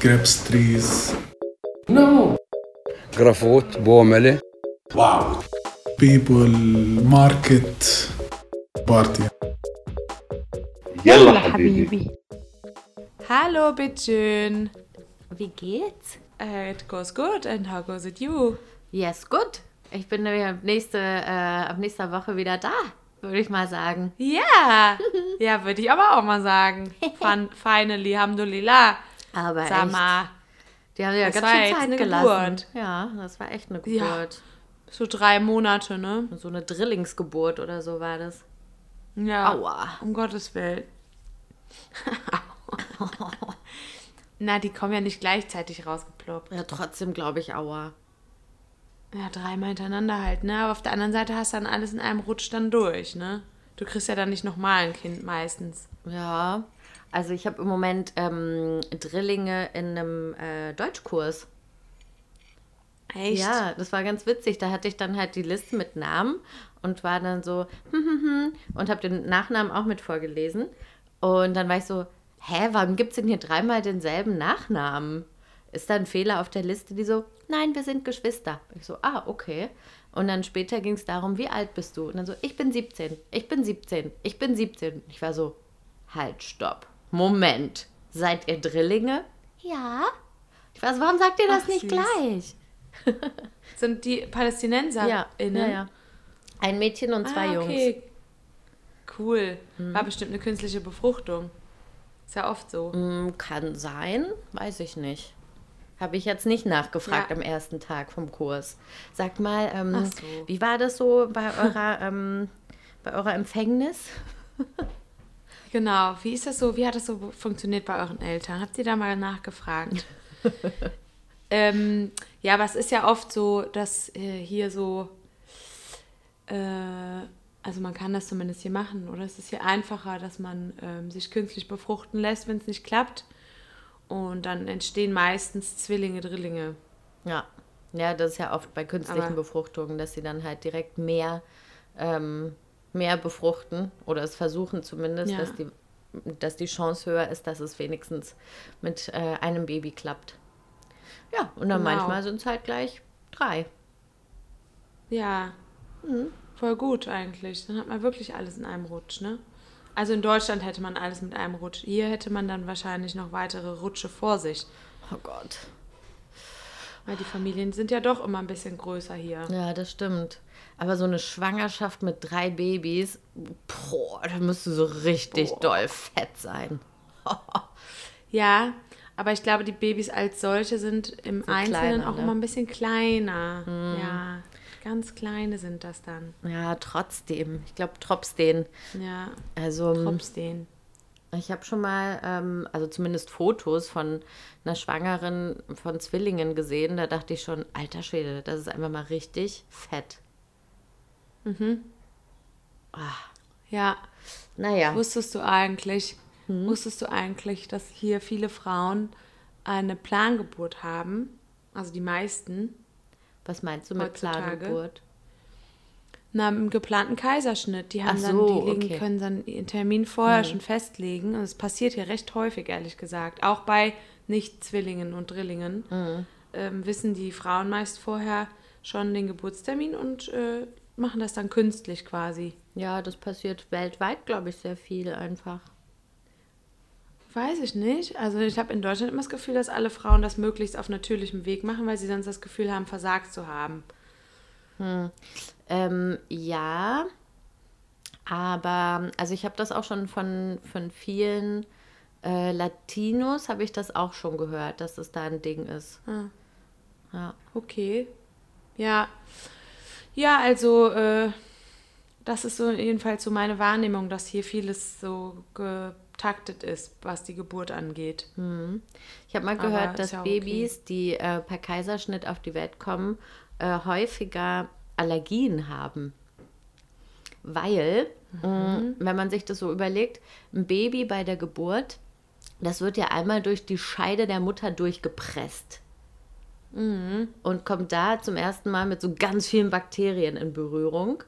grapes trees. No. Grafot, Bomele. Wow. People, market, party. Yalla Habibi. Hallo, bitteschön. Wie geht's? It goes good and how goes it you? Yes, good. Ich bin nächste, äh, ab nächster Woche wieder da, würde ich mal sagen. Yeah. ja, würde ich aber auch mal sagen. Fun, finally, Alhamdulillah. Aber Sag echt, mal, die haben ja das ganz viel Zeit gelassen. Geburt. Ja, das war echt eine Ja. Geburt. so drei Monate, ne? So eine Drillingsgeburt oder so war das. Ja. Aua. Um Gottes Willen. Na, die kommen ja nicht gleichzeitig rausgeploppt. Ja, trotzdem glaube ich aua. Ja, dreimal hintereinander halt, ne? Aber auf der anderen Seite hast du dann alles in einem Rutsch dann durch, ne? Du kriegst ja dann nicht nochmal ein Kind meistens. Ja, also ich habe im Moment ähm, Drillinge in einem äh, Deutschkurs. Echt? Ja, das war ganz witzig. Da hatte ich dann halt die Liste mit Namen und war dann so hm, hm, hm, und habe den Nachnamen auch mit vorgelesen. Und dann war ich so, hä, warum gibt es denn hier dreimal denselben Nachnamen? Ist da ein Fehler auf der Liste? Die so, nein, wir sind Geschwister. Ich so, ah, okay. Und dann später ging es darum, wie alt bist du? Und dann so, ich bin 17, ich bin 17, ich bin 17. Ich war so, halt, stopp. Moment. Seid ihr Drillinge? Ja. Ich warum sagt ihr das Ach, nicht süß. gleich? Sind die Palästinenser Ja, ja, ja. Ein Mädchen und zwei ah, Jungs. okay. Cool. War bestimmt eine künstliche Befruchtung. Ist ja oft so. Hm, Kann sein, weiß ich nicht. Habe ich jetzt nicht nachgefragt Ja. am ersten Tag vom Kurs. Sag mal, ähm, so. wie war das so bei eurer, ähm, bei eurer Empfängnis? Genau. Wie ist das so? Wie hat das so funktioniert bei euren Eltern? Habt ihr da mal nachgefragt? ähm, ja, aber es ist ja oft so, dass äh, hier so, äh, also man kann das zumindest hier machen, oder? Es ist hier einfacher, dass man ähm, sich künstlich befruchten lässt, wenn es nicht klappt. Und dann entstehen meistens Zwillinge, Drillinge. Ja. Ja, das ist ja oft bei künstlichen Aber- Befruchtungen, dass sie dann halt direkt mehr, ähm, mehr befruchten oder es versuchen zumindest, Ja. dass, die, dass die Chance höher ist, dass es wenigstens mit äh, einem Baby klappt. Ja, und dann Genau. manchmal sind es halt gleich drei. Ja, voll gut eigentlich. Dann hat man wirklich alles in einem Rutsch, ne? Also in Deutschland hätte man alles mit einem Rutsch. Hier hätte man dann wahrscheinlich noch weitere Rutsche vor sich. Oh Gott. Weil die Familien sind ja doch immer ein bisschen größer hier. Ja, das stimmt. Aber so eine Schwangerschaft mit drei Babys, boah, da müsste so richtig Boah. doll fett sein. Ja, aber ich glaube, die Babys als solche sind im So Einzelnen kleiner, auch ne? immer ein bisschen kleiner. Ja, ganz kleine sind das dann. Ja, trotzdem. Ich glaube, trotzdem. Ja, Also, trotzdem. ich habe schon mal, ähm, also zumindest Fotos von einer Schwangeren von Zwillingen gesehen. Da dachte ich schon, alter Schwede, das ist einfach mal richtig fett. Ja, Naja, Wusstest du eigentlich, Hm? wusstest du eigentlich, dass hier viele Frauen eine Plangeburt haben? Also die meisten. was meinst du mit heutzutage? Plangeburt? Na, im geplanten Kaiserschnitt. Die haben Ach dann, so, die legen, okay. können dann ihren Termin vorher schon festlegen. Und es passiert hier recht häufig, ehrlich gesagt. Auch bei Nicht-Zwillingen und Drillingen ähm, wissen die Frauen meist vorher schon den Geburtstermin und äh, machen das dann künstlich quasi. Ja, das passiert weltweit, glaube ich, sehr viel einfach. Weiß ich nicht. Also ich habe in Deutschland immer das Gefühl, dass alle Frauen das möglichst auf natürlichem Weg machen, weil sie sonst das Gefühl haben, versagt zu haben. Ähm, ja, aber also ich habe das auch schon von, von vielen äh, Latinos, habe ich das auch schon gehört, dass es da ein Ding ist. Ja. Okay. Ja. Ja, also äh, das ist so jedenfalls so meine Wahrnehmung, dass hier vieles so getaktet ist, was die Geburt angeht. Ich habe mal Aber gehört, ist dass ja okay. Babys, die äh, per Kaiserschnitt auf die Welt kommen, äh, häufiger Allergien haben. Weil, mh, wenn man sich das so überlegt, ein Baby bei der Geburt, das wird ja einmal durch die Scheide der Mutter durchgepresst. Und kommt da zum ersten Mal mit so ganz vielen Bakterien in Berührung.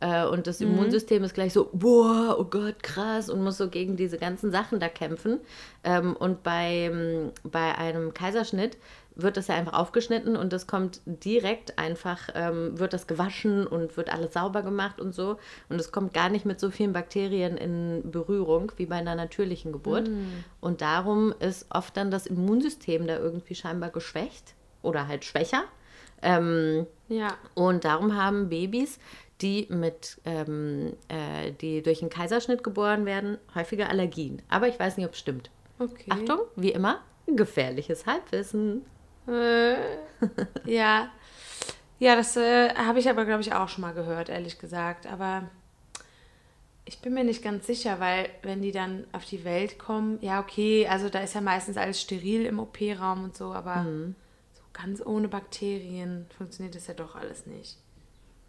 Äh, und das Immunsystem ist gleich so, boah, oh Gott, krass, und muss so gegen diese ganzen Sachen da kämpfen. Ähm, und bei, bei einem Kaiserschnitt wird das ja einfach aufgeschnitten und das kommt direkt einfach, ähm, wird das gewaschen und wird alles sauber gemacht und so. Und es kommt gar nicht mit so vielen Bakterien in Berührung wie bei einer natürlichen Geburt. Und darum ist oft dann das Immunsystem da irgendwie scheinbar geschwächt oder halt schwächer. Ähm, Ja. und darum haben Babys, die mit, ähm, äh, die durch einen Kaiserschnitt geboren werden, häufiger Allergien. Aber ich weiß nicht, ob es stimmt. Okay. Achtung, wie immer, gefährliches Halbwissen. Äh, ja. Ja, das äh, habe ich aber, glaube ich, auch schon mal gehört, ehrlich gesagt. Aber ich bin mir nicht ganz sicher, weil wenn die dann auf die Welt kommen, ja, okay, also da ist ja meistens alles steril im OP-Raum und so, aber so ganz ohne Bakterien funktioniert das ja doch alles nicht.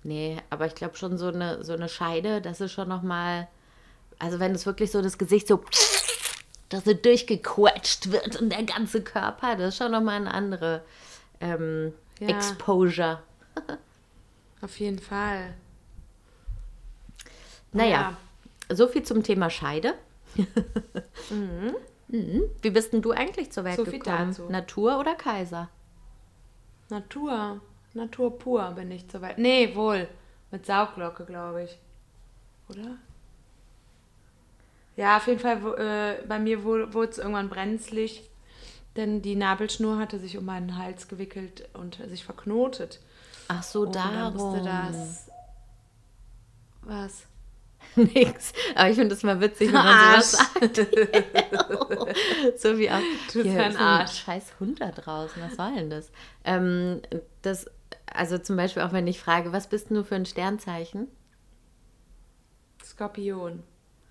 Nee, aber ich glaube schon so eine, so eine Scheide, das ist schon nochmal, also wenn es wirklich so das Gesicht so, dass so durchgequetscht wird und der ganze Körper, das ist schon nochmal eine andere ähm, Ja. Exposure. Auf jeden Fall. Naja, so viel zum Thema Scheide. Mhm. Wie bist denn du eigentlich zur Welt So gekommen? Natur oder Kaiser? Natur. Natur pur bin ich zur Welt. Nee, wohl. Mit Sauglocke, glaube ich. Oder? Ja, auf jeden Fall, äh, bei mir wurde es irgendwann brenzlig, denn die Nabelschnur hatte sich um meinen Hals gewickelt und sich verknotet. Ach so, Und dann darum. musste das. Was? Nix. Aber ich finde es mal witzig, wenn man sowas sagt. so wie auch. Du bist hier ein ist Arsch. scheiß Hund da draußen. Was soll denn das? Ähm, das? Also zum Beispiel auch, wenn ich frage, was bist denn du für ein Sternzeichen? Skorpion.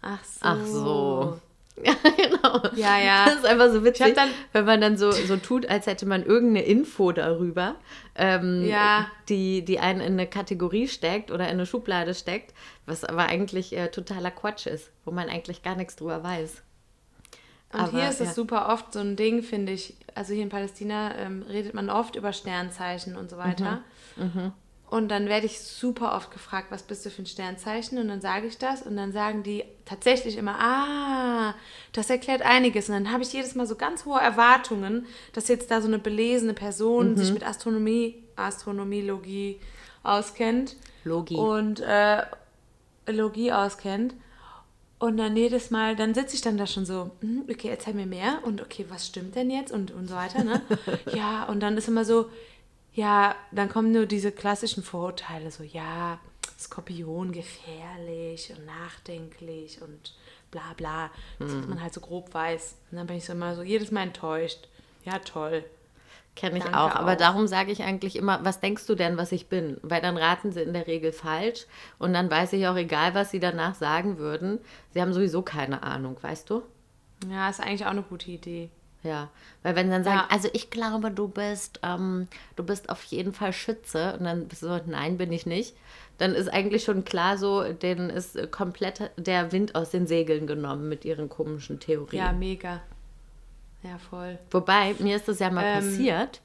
Ach so. Ach so. Ja, genau. Ja, ja. Das ist einfach so witzig, dann- wenn man dann so, so tut, als hätte man irgendeine Info darüber, ähm, Ja. die, die einen in eine Kategorie steckt oder in eine Schublade steckt, was aber eigentlich äh, totaler Quatsch ist, wo man eigentlich gar nichts drüber weiß. Und Aber, hier ist es ja. super oft so ein Ding, finde ich. Also hier in Palästina ähm, redet man oft über Sternzeichen und so weiter. Mhm, Und dann werde ich super oft gefragt, was bist du für ein Sternzeichen? Und dann sage ich das und dann sagen die tatsächlich immer, ah, das erklärt einiges. Und dann habe ich jedes Mal so ganz hohe Erwartungen, dass jetzt da so eine belesene Person Mhm. sich mit Astronomie, Astronomie-Logie auskennt. Logie. Und äh, Logie auskennt. Und dann jedes Mal, dann sitze ich dann da schon so, hm, okay, erzähl mir mehr und okay, was stimmt denn jetzt und, und so weiter, ne? ja, und dann ist immer so, ja, dann kommen nur diese klassischen Vorurteile, so, ja, Skorpion gefährlich und nachdenklich und bla bla, das, was man halt so grob weiß. Und dann bin ich so immer so jedes Mal enttäuscht. Ja, toll. Kenne ich Danke auch. Aber auch. darum sage ich eigentlich immer, was denkst du denn, was ich bin? Weil dann raten sie in der Regel falsch. Und dann weiß ich auch, egal was sie danach sagen würden, sie haben sowieso keine Ahnung, weißt du? Ja, ist eigentlich auch eine gute Idee. Ja, weil wenn sie dann sagen, Ja. also ich glaube, du bist, ähm, du bist auf jeden Fall Schütze und dann bist du so, nein, bin ich nicht, dann ist eigentlich schon klar so, denen ist komplett der Wind aus den Segeln genommen mit ihren komischen Theorien. Ja, mega. Ja, voll. Wobei, mir ist das ja mal Ähm. passiert,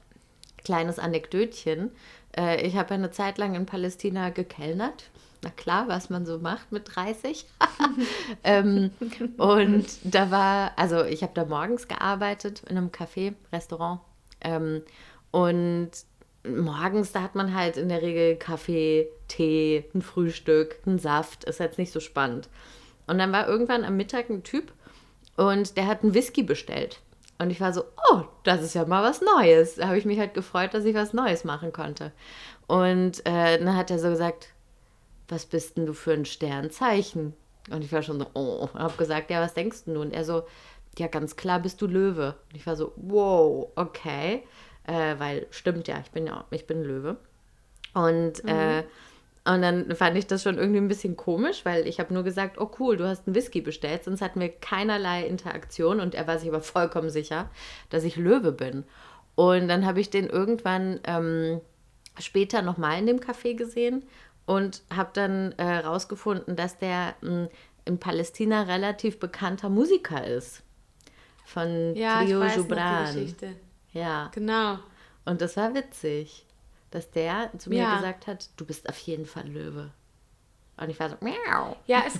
kleines Anekdötchen, äh, ich habe ja eine Zeit lang in Palästina gekellnert. Na klar, was man so macht mit 30. ähm, und da war, also ich habe da morgens gearbeitet in einem Café, Restaurant. Ähm, und morgens, da hat man halt in der Regel Kaffee, Tee, ein Frühstück, ein Saft. Ist jetzt nicht so spannend. Und dann war irgendwann am Mittag ein Typ und der hat einen Whisky bestellt. Und ich war so, oh, das ist ja mal was Neues. Da habe ich mich halt gefreut, dass ich was Neues machen konnte. Und äh, dann hat er so gesagt, was bist denn du für ein Sternzeichen? Und ich war schon so, oh, und habe gesagt, ja, was denkst du? Und er so, ja, ganz klar bist du Löwe. Und ich war so, wow, okay. Äh, weil, stimmt ja, ich bin ja, ich bin Löwe. Und, äh, und dann fand ich das schon irgendwie ein bisschen komisch, weil ich habe nur gesagt, oh cool, du hast einen Whisky bestellt, sonst hatten wir keinerlei Interaktion und er war sich aber vollkommen sicher, dass ich Löwe bin. Und dann habe ich den irgendwann ähm, später nochmal in dem Café gesehen und habe dann äh, rausgefunden, dass der mh, in Palästina relativ bekannter Musiker ist. Von Ja, Trio ich weiß noch Gibran. die Geschichte. Ja. Genau. Und das war witzig, dass der zu mir Ja. gesagt hat, du bist auf jeden Fall Löwe. Und ich war so, miau. Ja, es,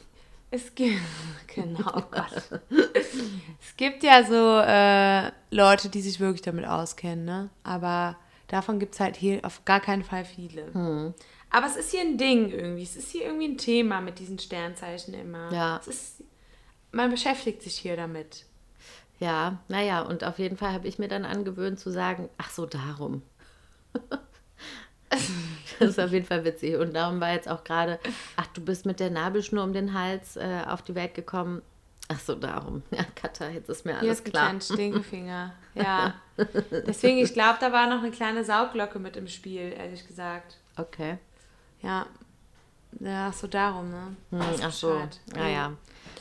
es gibt. Genau, oh Gott. Es gibt ja so äh, Leute, die sich wirklich damit auskennen, ne? Aber davon gibt es halt hier auf gar keinen Fall viele. Hm. Aber es ist hier ein Ding irgendwie. Es ist hier irgendwie ein Thema mit diesen Sternzeichen immer. Ja. Ist, man beschäftigt sich hier damit. Ja, naja, und auf jeden Fall habe ich mir dann angewöhnt zu sagen, ach so, darum. das ist auf jeden Fall witzig. Und darum war jetzt auch gerade, ach, du bist mit der Nabelschnur um den Hals äh, auf die Welt gekommen. Ach so, darum. Ja, Katha, jetzt ist mir Hier alles ist ein klar. Stinkefinger. Ja. Deswegen, ich glaube, da war noch eine kleine Sauglocke mit im Spiel, ehrlich gesagt. Okay. Ja. Ja, so darum, ne? Hm, ach so. Ja, ja.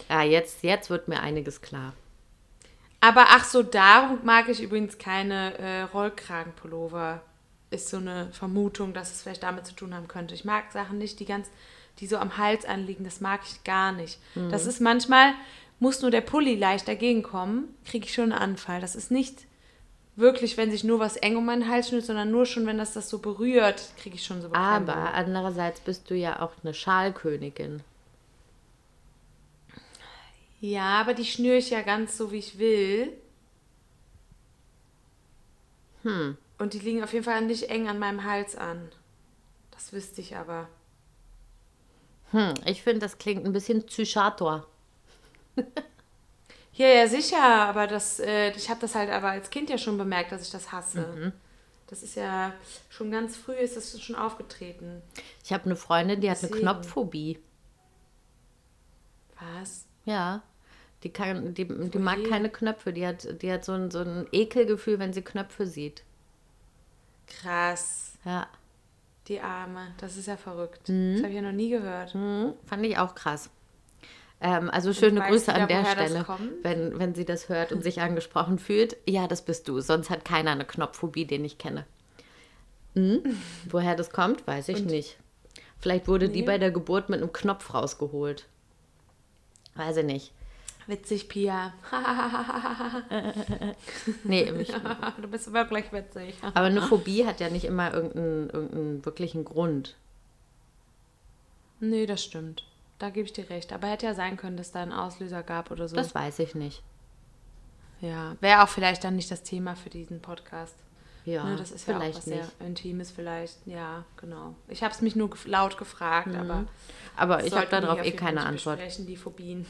Ja, jetzt, jetzt wird mir einiges klar. Aber ach so, darum mag ich übrigens keine äh, Rollkragenpullover. Ist so eine Vermutung, dass es vielleicht damit zu tun haben könnte. Ich mag Sachen nicht, die ganz, die so am Hals anliegen. Das mag ich gar nicht. Mhm. Das ist manchmal, muss nur der Pulli leicht dagegen kommen, kriege ich schon einen Anfall. Das ist nicht wirklich, wenn sich nur was eng um meinen Hals schnürt, sondern nur schon, wenn das das so berührt, kriege ich schon so Beklemmung. Aber andererseits bist du ja auch eine Schalkönigin. Ja, aber die schnüre ich ja ganz so, wie ich will. Hm. Und die liegen auf jeden Fall nicht eng an meinem Hals an. Das wüsste ich aber. Hm, ich finde, das klingt ein bisschen Psychator. Ja, ja, sicher, aber das, äh, ich habe das halt aber als Kind ja schon bemerkt, dass ich das hasse. Das ist ja schon ganz früh ist das schon aufgetreten. Ich habe eine Freundin, die hat eine. Knopfphobie. Was? Ja. Die, kann, die, die mag keine Knöpfe. Die hat, die hat so, ein, so ein Ekelgefühl, wenn sie Knöpfe sieht. Krass. Ja. Die Arme. Das ist ja verrückt. Das habe ich ja noch nie gehört. Hm, fand ich auch krass. Ähm, also schöne Grüße an der Stelle, wenn, wenn sie das hört und sich angesprochen fühlt. Ja, das bist du. Sonst hat keiner eine Knopfphobie, den ich kenne. Hm? Woher das kommt, weiß ich nicht. Vielleicht wurde die Nee. bei der Geburt mit einem Knopf rausgeholt. Weiß ich nicht. Witzig, Pia. Nee, ich, du bist wirklich witzig. aber eine Phobie hat ja nicht immer irgendeinen, irgendeinen wirklichen Grund. Nee, das stimmt. Da gebe ich dir recht. Aber hätte ja sein können, dass da einen Auslöser gab oder so. Das weiß ich nicht. ja, wäre auch vielleicht dann nicht das Thema für diesen Podcast. Ja, ne, das ist ja auch vielleicht was nicht. sehr Intimes vielleicht. Ja, genau. Ich habe es mich nur laut gefragt, aber Aber das ich habe darauf eh keine Antwort. besprechen, die Phobien.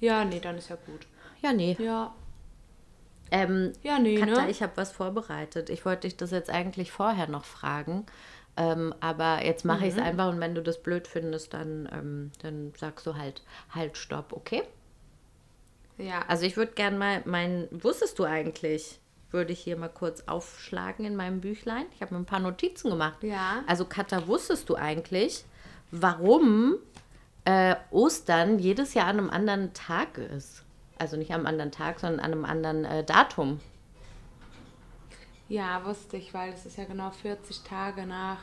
Ja, nee, dann ist ja gut. Ja, nee. Ja, Ähm, ja nee, Katja, ne? ich habe was vorbereitet. Ich wollte dich das jetzt eigentlich vorher noch fragen. Ähm, aber jetzt mache Mhm. ich es einfach und wenn du das blöd findest, dann, ähm, dann sagst du halt, halt, stopp, okay? ja, Also ich würde gern mal mein, wusstest du eigentlich, würde ich hier mal kurz aufschlagen in meinem Büchlein. Ich habe mir ein paar Notizen gemacht. Ja. Also Katja, wusstest du eigentlich, warum äh, Ostern jedes Jahr an einem anderen Tag ist? Also nicht am anderen Tag, sondern an einem anderen äh, Datum. Ja, wusste ich, weil es ist ja genau 40 Tage nach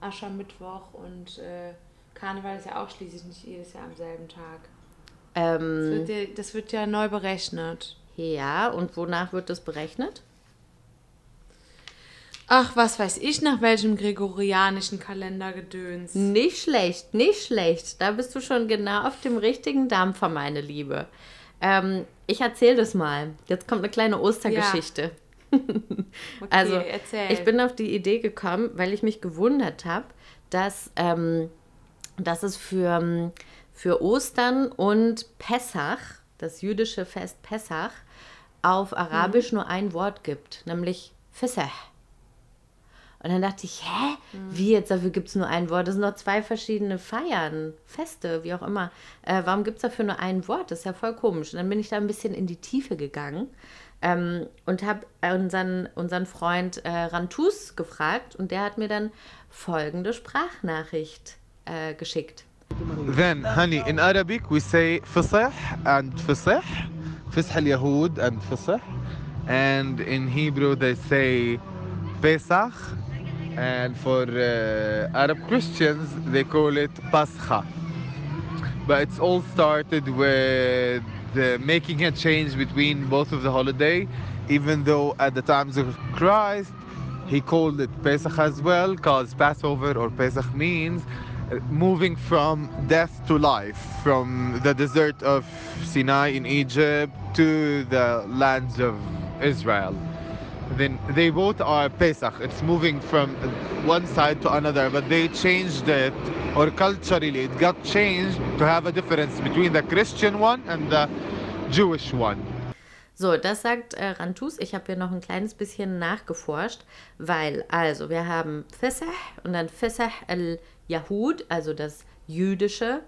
Aschermittwoch und äh, Karneval ist ja auch schließlich nicht jedes Jahr am selben Tag. Das Ähm, wird, ja, das wird ja neu berechnet. ja, und wonach wird das berechnet? Ach, was weiß ich, nach welchem gregorianischen Kalendergedöns. Nicht schlecht, nicht schlecht. Da bist du schon genau auf dem richtigen Dampfer, meine Liebe. Ähm, ich erzähle das mal. Jetzt kommt eine kleine Ostergeschichte. Okay, Also, erzähl. ich bin auf die Idee gekommen, weil ich mich gewundert habe, dass, ähm, dass es für, ähm, für Ostern und Pessach, das jüdische Fest Pessach, auf Arabisch nur ein Wort gibt, nämlich Fessach. Und dann dachte ich, hä? Wie jetzt? Dafür gibt es nur ein Wort. Das sind noch zwei verschiedene Feiern, Feste, wie auch immer. Äh, warum gibt es dafür nur ein Wort? Das ist ja voll komisch. Und dann bin ich da ein bisschen in die Tiefe gegangen ähm, und habe unseren, unseren Freund äh, Rantus gefragt und der hat mir dann folgende Sprachnachricht äh, geschickt. Then, honey, in Arabic we say فصح and فصح, فصح اليهود and فصح, and in Hebrew they say Pesach, and for uh, Arab Christians they call it Pascha. But it's all started with the making a change between both of the holiday, even though at the times of Christ he called it Pesach as well, because Passover or Pesach means uh, moving from death to life, from the desert of Sinai in Egypt to the lands of Israel. Then they both are Pesach. It's moving from one side to another, but they changed it, or culturally, it got changed to have a difference between the Christian one and the Jewish one. So, das sagt äh, Rantus. Ich habe hier noch ein kleines bisschen nachgeforscht, weil, also, wir haben Fesach und dann Fesach al-Yahud, also das jüdische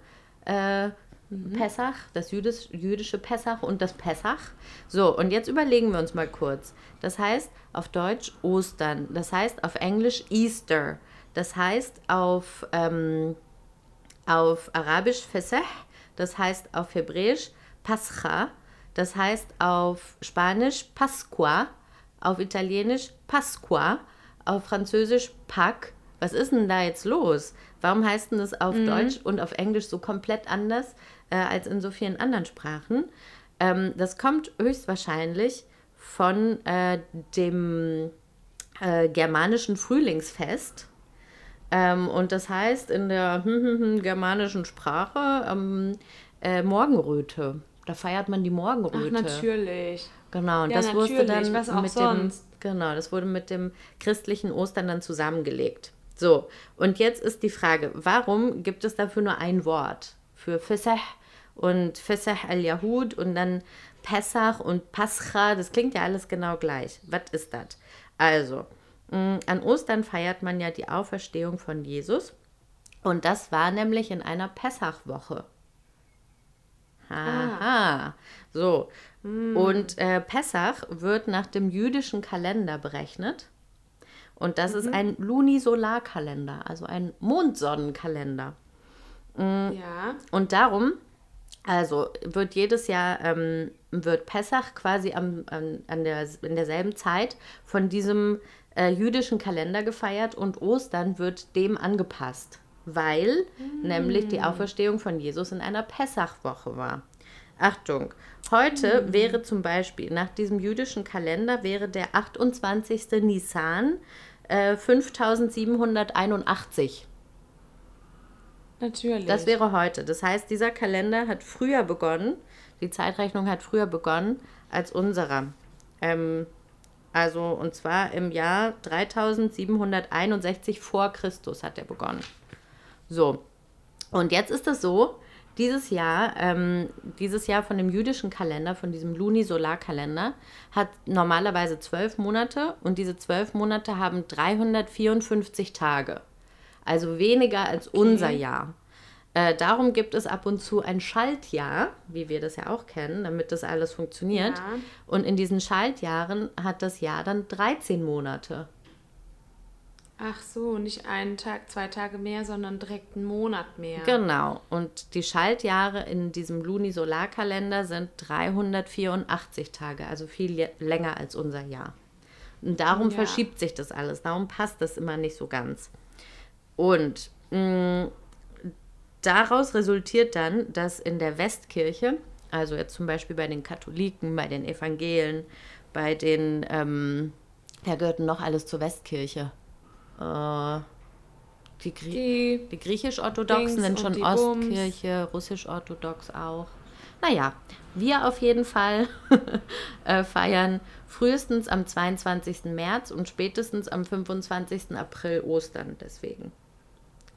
äh, Pessach, das jüdisch, jüdische Pessach und das Pessach. So, und jetzt überlegen wir uns mal kurz. Das heißt auf Deutsch Ostern, das heißt auf Englisch Easter, das heißt auf, ähm, auf Arabisch Fesach, das heißt auf Hebräisch Pascha, das heißt auf Spanisch Pasqua, auf Italienisch Pasqua, auf Französisch Pâques. Was ist denn da jetzt los? Warum heißt denn das auf Deutsch und auf Englisch so komplett anders äh, als in so vielen anderen Sprachen? Ähm, das kommt höchstwahrscheinlich von äh, dem äh, germanischen Frühlingsfest. Ähm, und das heißt in der germanischen Sprache ähm, äh, Morgenröte. Da feiert man die Ach, Morgenröte. natürlich. Genau, und Ja, das wurde dann mit sonst. dem genau, das wurde mit dem christlichen Ostern dann zusammengelegt. So, und jetzt ist die Frage, warum gibt es dafür nur ein Wort? Für Fesach und Fesach al-Yahud und dann Pessach und Pascha, das klingt ja alles genau gleich. Was ist das? Also, mh, an Ostern feiert man ja die Auferstehung von Jesus und das war nämlich in einer Pessachwoche. Aha. So. Und äh, Pessach wird nach dem jüdischen Kalender berechnet. Und das ist ein Lunisolarkalender, also ein Mondsonnenkalender. Ja. Und darum, also wird jedes Jahr, ähm, wird Pessach quasi am, an, an der, in derselben Zeit von diesem äh, jüdischen Kalender gefeiert und Ostern wird dem angepasst, weil nämlich die Auferstehung von Jesus in einer Pessachwoche war. Achtung, heute wäre zum Beispiel nach diesem jüdischen Kalender wäre der 28. Nisan äh, 5781. Natürlich. Das wäre heute. Das heißt, dieser Kalender hat früher begonnen, die Zeitrechnung hat früher begonnen als unserer. Ähm, also, und zwar im Jahr 3761 vor Christus hat er begonnen. So. Und jetzt ist es so, dieses Jahr, ähm, dieses Jahr von dem jüdischen Kalender, von diesem Lunisolarkalender, hat normalerweise zwölf Monate und diese zwölf Monate haben 354 Tage. Also weniger als unser Jahr. Äh, darum gibt es ab und zu ein Schaltjahr, wie wir das ja auch kennen, damit das alles funktioniert. Ja. Und in diesen Schaltjahren hat das Jahr dann 13 Monate. Ach so, nicht einen Tag, zwei Tage mehr, sondern direkt einen Monat mehr. Genau. Und die Schaltjahre in diesem Lunisolarkalender sind 384 Tage, also viel länger als unser Jahr. Und darum Ja. verschiebt sich das alles, darum passt das immer nicht so ganz. Und mh, daraus resultiert dann, dass in der Westkirche, also jetzt zum Beispiel bei den Katholiken, bei den Evangelen, bei den, ähm, wer gehört noch alles zur Westkirche? Äh, die, Grie Die, die griechisch-orthodoxen sind schon. Ostkirche, russisch-orthodox auch. Naja, wir auf jeden Fall äh, feiern frühestens am 22. März und spätestens am 25. April Ostern deswegen.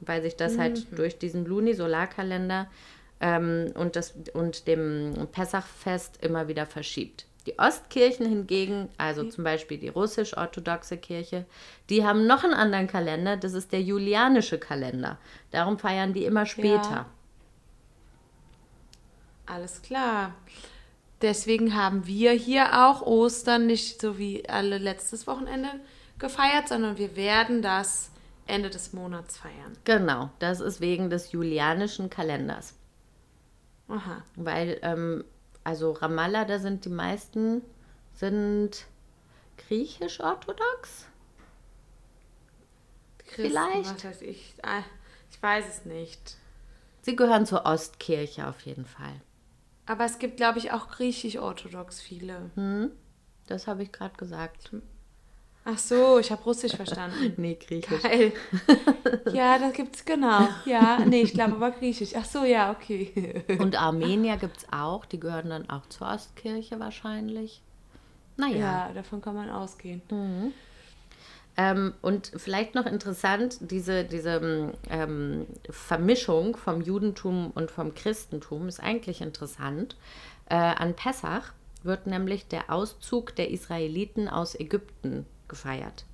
Weil sich das halt durch diesen Luni-Solarkalender ähm, und, das, und dem Pessachfest immer wieder verschiebt. Die Ostkirchen hingegen, also zum Beispiel die russisch-orthodoxe Kirche, die haben noch einen anderen Kalender, das ist der julianische Kalender. Darum feiern die immer später. alles klar. Deswegen haben wir hier auch Ostern nicht so wie alle letztes Wochenende gefeiert, sondern wir werden das Ende des Monats feiern. Genau, das ist wegen des julianischen Kalenders. Aha. Weil, ähm, also Ramallah, da sind die meisten, sind griechisch-orthodox? Vielleicht. Was weiß ich. Ah, Ich weiß es nicht. Sie gehören zur Ostkirche auf jeden Fall. Aber es gibt, glaube ich, auch griechisch-orthodox viele. Das habe ich gerade gesagt. Ach so, ich habe Russisch verstanden. Nee, Griechisch. Geil. Ja, das gibt's genau. Ja, nee, ich glaube aber Griechisch. Ach so, ja, okay. Und Armenier gibt es auch, die gehören dann auch zur Ostkirche wahrscheinlich. Naja. Ja, davon kann man ausgehen. Ähm, und vielleicht noch interessant, diese, diese ähm, Vermischung vom Judentum und vom Christentum ist eigentlich interessant. Äh, an Pessach wird nämlich der Auszug der Israeliten aus Ägypten gefeiert.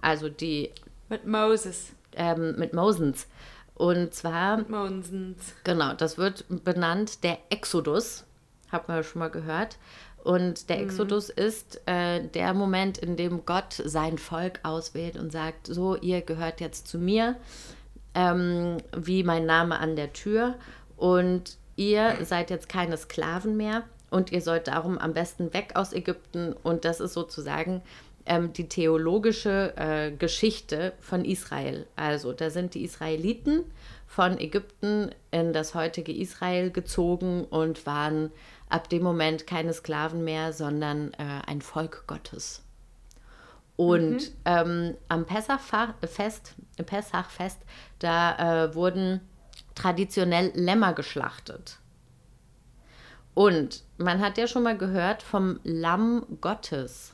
Also die Mit Moses. ähm, mit Mosens. Und zwar Mit Mosens. Genau, das wird benannt der Exodus, hat man ja schon mal gehört. Und der Exodus ist äh, der Moment, in dem Gott sein Volk auswählt und sagt, so, ihr gehört jetzt zu mir, ähm, wie mein Name an der Tür. Und ihr seid jetzt keine Sklaven mehr und ihr sollt darum am besten weg aus Ägypten. Und das ist sozusagen ähm, die theologische äh, Geschichte von Israel. Also da sind die Israeliten von Ägypten in das heutige Israel gezogen und waren ab dem Moment keine Sklaven mehr, sondern äh, ein Volk Gottes. Und ähm, am Pessachfest, Pessachfest, da äh, wurden traditionell Lämmer geschlachtet. Und man hat ja schon mal gehört vom Lamm Gottes.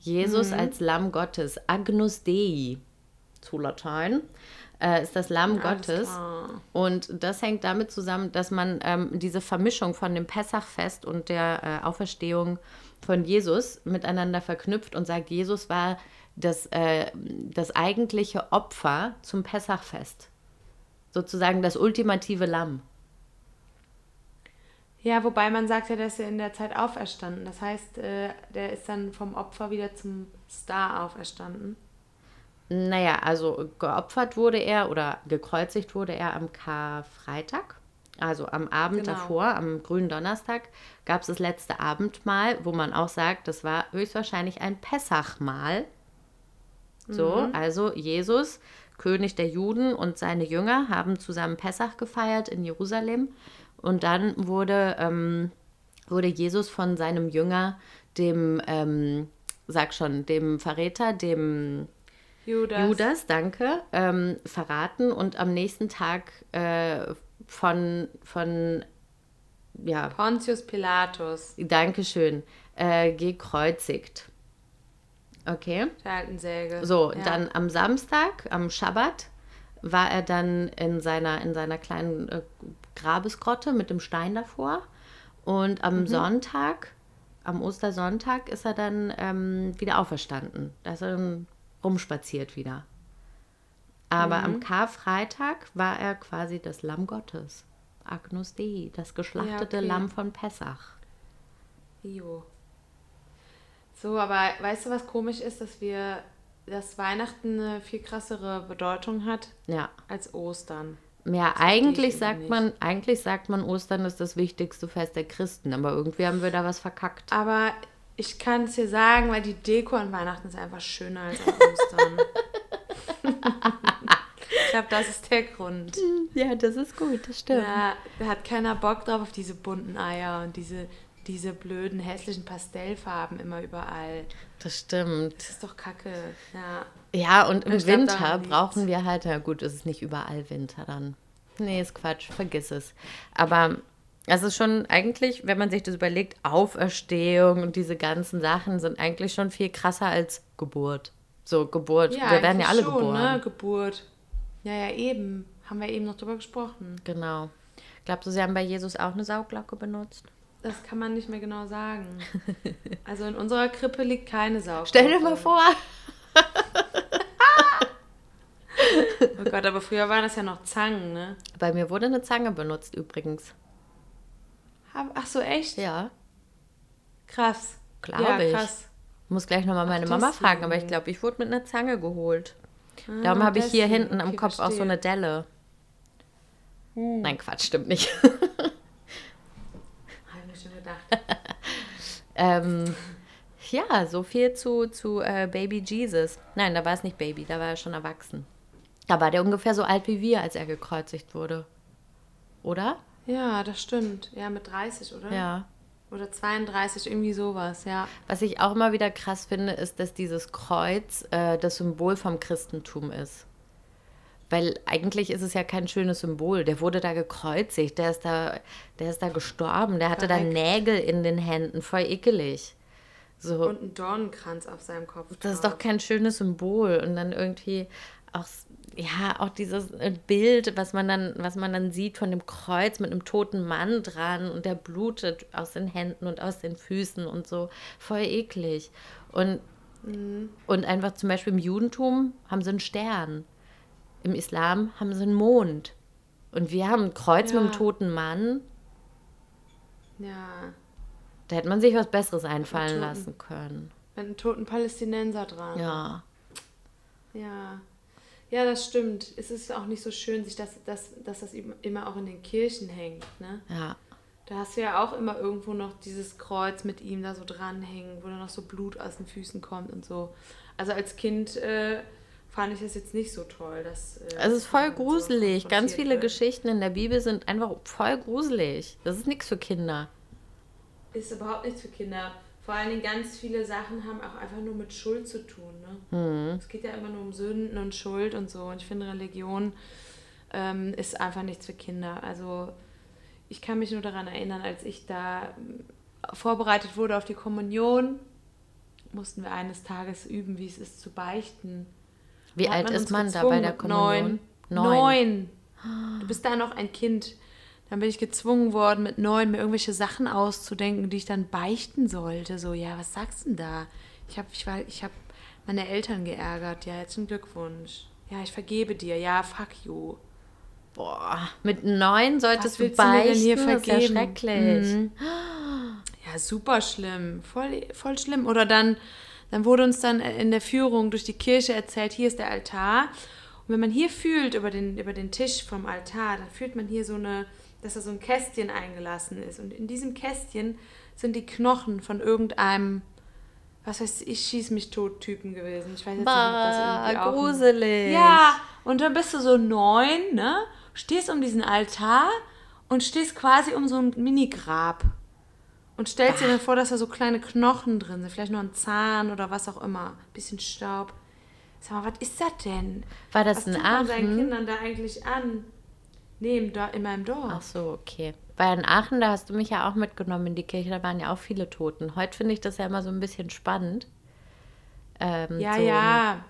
Jesus als Lamm Gottes, Agnus Dei zu Latein, äh, ist das Lamm Alles Gottes. klar. Und das hängt damit zusammen, dass man ähm, diese Vermischung von dem Pessachfest und der äh, Auferstehung von Jesus miteinander verknüpft und sagt, Jesus war das, äh, das eigentliche Opfer zum Pessachfest. Sozusagen das ultimative Lamm. Ja, wobei man sagt ja, ist ja in der Zeit auferstanden. Das heißt, äh, der ist dann vom Opfer wieder zum Star auferstanden. Naja, also geopfert wurde er oder gekreuzigt wurde er am Karfreitag. Also am Abend Genau. davor, am grünen Donnerstag, gab es das letzte Abendmahl, wo man auch sagt, das war höchstwahrscheinlich ein Pessachmahl. So, also Jesus, König der Juden und seine Jünger haben zusammen Pessach gefeiert in Jerusalem. Und dann wurde, ähm, wurde Jesus von seinem Jünger, dem, ähm, sag schon, dem Verräter, dem Judas. Judas, danke, ähm, verraten und am nächsten Tag äh, von, von, ja, Pontius Pilatus, Dankeschön, äh, gekreuzigt. Okay. der alten Säge. So, ja. dann am Samstag, am Schabbat, war er dann in seiner, in seiner kleinen äh, Grabesgrotte mit dem Stein davor. Und Mhm. am Sonntag, am Ostersonntag, ist er dann ähm, wieder auferstanden. Da ist er dann rumspaziert wieder. Aber Mhm. am Karfreitag war er quasi das Lamm Gottes. Agnus Dei, das geschlachtete okay. Lamm von Pessach. Jo. So, aber weißt du, was komisch ist, dass wir, dass Weihnachten eine viel krassere Bedeutung hat Ja. als Ostern. Ja, verstehe eigentlich ich sagt man, eigentlich sagt man, Ostern ist das wichtigste Fest der Christen, aber irgendwie haben wir da was verkackt. Aber ich kann es dir sagen, weil die Deko an Weihnachten ist einfach schöner als an Ostern. ich glaube, das ist der Grund. Ja, das ist gut, das stimmt. Ja, da hat keiner Bock drauf auf diese bunten Eier und diese, diese blöden, hässlichen Pastellfarben immer überall. Das stimmt. Das ist doch kacke. Ja. Ja, und im Winter brauchen wir halt, ja gut, es ist nicht überall Winter dann. Nee, ist Quatsch, vergiss es. Aber es ist schon eigentlich, wenn man sich das überlegt, Auferstehung und diese ganzen Sachen sind eigentlich schon viel krasser als Geburt. So, Geburt, wir werden ja alle schon, geboren. Ne? Geburt. Ja, ja, eben. Haben wir eben noch drüber gesprochen. Genau. Glaubst du, sie haben bei Jesus auch eine Sauglocke benutzt? Das kann man nicht mehr genau sagen. Also in unserer Krippe liegt keine Sau. Stell dir mal vor. Oh Gott, aber früher waren das ja noch Zangen, ne? Bei mir wurde eine Zange benutzt übrigens. Ach so, echt? Ja, Krass. Glaube ja, ich. krass. muss gleich nochmal meine Ach, Mama fragen, aber ich glaube, ich wurde mit einer Zange geholt. Darum Ah, habe ich hier hinten am Okay, Kopf auch so verstehe. Hm. eine Delle. Nein, Quatsch, stimmt nicht. Hab ich mir schon gedacht. ähm, ja, so viel zu, zu äh, Baby Jesus. Nein, da war es nicht Baby, da war er schon erwachsen. Da war der ungefähr so alt wie wir, als er gekreuzigt wurde. Oder? Ja, das stimmt. Ja, mit 30, oder? Ja. Oder 32, irgendwie sowas, ja. Was ich auch immer wieder krass finde, ist, dass dieses Kreuz äh, das Symbol vom Christentum ist. Weil eigentlich ist es ja kein schönes Symbol. Der wurde da gekreuzigt, der ist da, der ist da gestorben, der hatte da Verreckt. Nägel in den Händen, voll ekelig. So, Und ein Dornenkranz auf seinem Kopf. das ist drauf. doch kein schönes Symbol. Und dann irgendwie auch, ja, auch dieses äh, Bild, was man dann, was man dann sieht von dem Kreuz mit einem toten Mann dran und der blutet aus den Händen und aus den Füßen und so. Voll eklig. Und, und einfach zum Beispiel im Judentum haben sie einen Stern. Im Islam haben sie einen Mond. Und wir haben ein Kreuz mit einem Ja. toten Mann. Ja, Da hätte man sich was Besseres einfallen Toten. lassen können. mit einem toten Palästinenser dran. Ja. Ja. Ja, das stimmt. Es ist auch nicht so schön, sich das, das, dass das immer auch in den Kirchen hängt. Ne? Ja. Da hast du ja auch immer irgendwo noch dieses Kreuz mit ihm da so dranhängen, wo dann noch so Blut aus den Füßen kommt und so. Also als Kind äh, fand ich das jetzt nicht so toll. Dass, äh, Es ist voll man so gruselig. Ganz viele wird. Geschichten in der Bibel sind einfach voll gruselig. Das ist nichts für Kinder. Ist überhaupt nichts für Kinder. Vor allen Dingen ganz viele Sachen haben auch einfach nur mit Schuld zu tun. Ne? Mhm. Es geht ja immer nur um Sünden und Schuld und so. Und ich finde, Religion ähm, ist einfach nichts für Kinder. Also ich kann mich nur daran erinnern, als ich da ähm, vorbereitet wurde auf die Kommunion, mussten wir eines Tages üben, wie es ist zu beichten. Wie alt ist man da bei der Kommunion? Neun. Neun. Du bist da noch ein Kind. Dann bin ich gezwungen worden, mit neun mir irgendwelche Sachen auszudenken, die ich dann beichten sollte. So, ja, was sagst du denn da? Ich habe ich war, ich hab meine Eltern geärgert. Ja, herzlichen Glückwunsch. Ja, ich vergebe dir. Ja, fuck you. Boah, mit neun solltest du willst du beichten. hier Das ist ja vergeben? schrecklich. Mhm. Ja, super schlimm. Voll, voll schlimm. Oder dann, dann wurde uns dann in der Führung durch die Kirche erzählt, hier ist der Altar. Und wenn man hier fühlt über den, über den Tisch vom Altar, dann fühlt man hier so eine, dass da so ein Kästchen eingelassen ist. Und in diesem Kästchen sind die Knochen von irgendeinem, was weiß ich, schieß mich tot Typen gewesen. Ich weiß jetzt nicht, ob das irgendwie Bah, auch gruselig. ja, und dann bist du so neun, ne? Stehst um diesen Altar und stehst quasi um so ein Mini-Grab. Und stellst dir dann vor, dass da so kleine Knochen drin sind. Vielleicht noch ein Zahn oder was auch immer. Bisschen Staub. Sag mal, was ist das denn? War das was in tut man seinen Aachen? Kindern da eigentlich an? Nee, im in meinem Dorf. Ach so, okay. Weil in Aachen, da hast du mich ja auch mitgenommen in die Kirche, da waren ja auch viele Toten. Heute finde ich das ja immer so ein bisschen spannend. Ähm, ja, so, ja.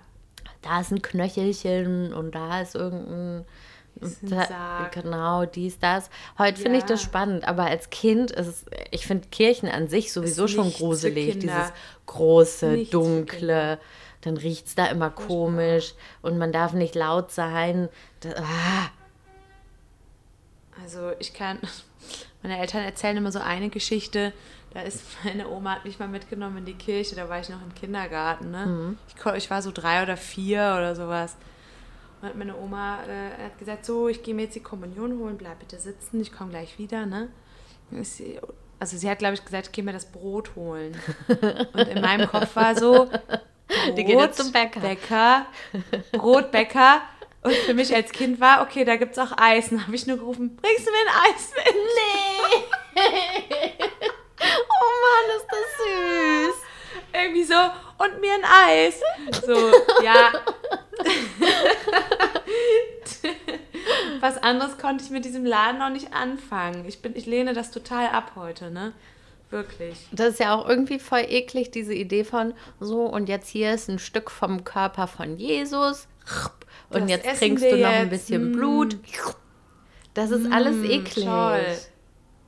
Da ist ein Knöchelchen und da ist irgendein. Da, genau, dies, das. Heute finde ich das Ja. spannend, aber als Kind ist es, ich finde Kirchen an sich sowieso schon gruselig. Dieses große, Nichts für dunkle, dann riecht es da immer komisch und man darf nicht laut sein. Da, ah, Also ich kann, meine Eltern erzählen immer so eine Geschichte, da ist meine Oma hat mich mal mitgenommen in die Kirche, da war ich noch im Kindergarten, ne? Ich, ko- ich war so drei oder vier oder sowas. Und meine Oma äh, hat gesagt, so, ich gehe mir jetzt die Kommunion holen, bleib bitte sitzen, ich komme gleich wieder, ne? Sie, also sie hat, glaube ich, gesagt, ich gehe mir das Brot holen. Und in meinem Kopf war so, Brot, Die geht jetzt zum Bäcker. Bäcker, Brotbäcker. Und für mich als Kind war, okay, da gibt's auch Eis. Dann habe ich nur gerufen, bringst du mir ein Eis mit? Nee. oh Mann, ist das süß. Irgendwie so, und mir ein Eis. So, ja. Was anderes konnte ich mit diesem Laden noch nicht anfangen. Ich, bin, ich lehne das total ab heute, ne? Wirklich. Das ist ja auch irgendwie voll eklig, diese Idee von so und jetzt hier ist ein Stück vom Körper von Jesus und Das jetzt trinkst du noch ein jetzt. bisschen Mm. Blut. Das ist alles eklig. Toll.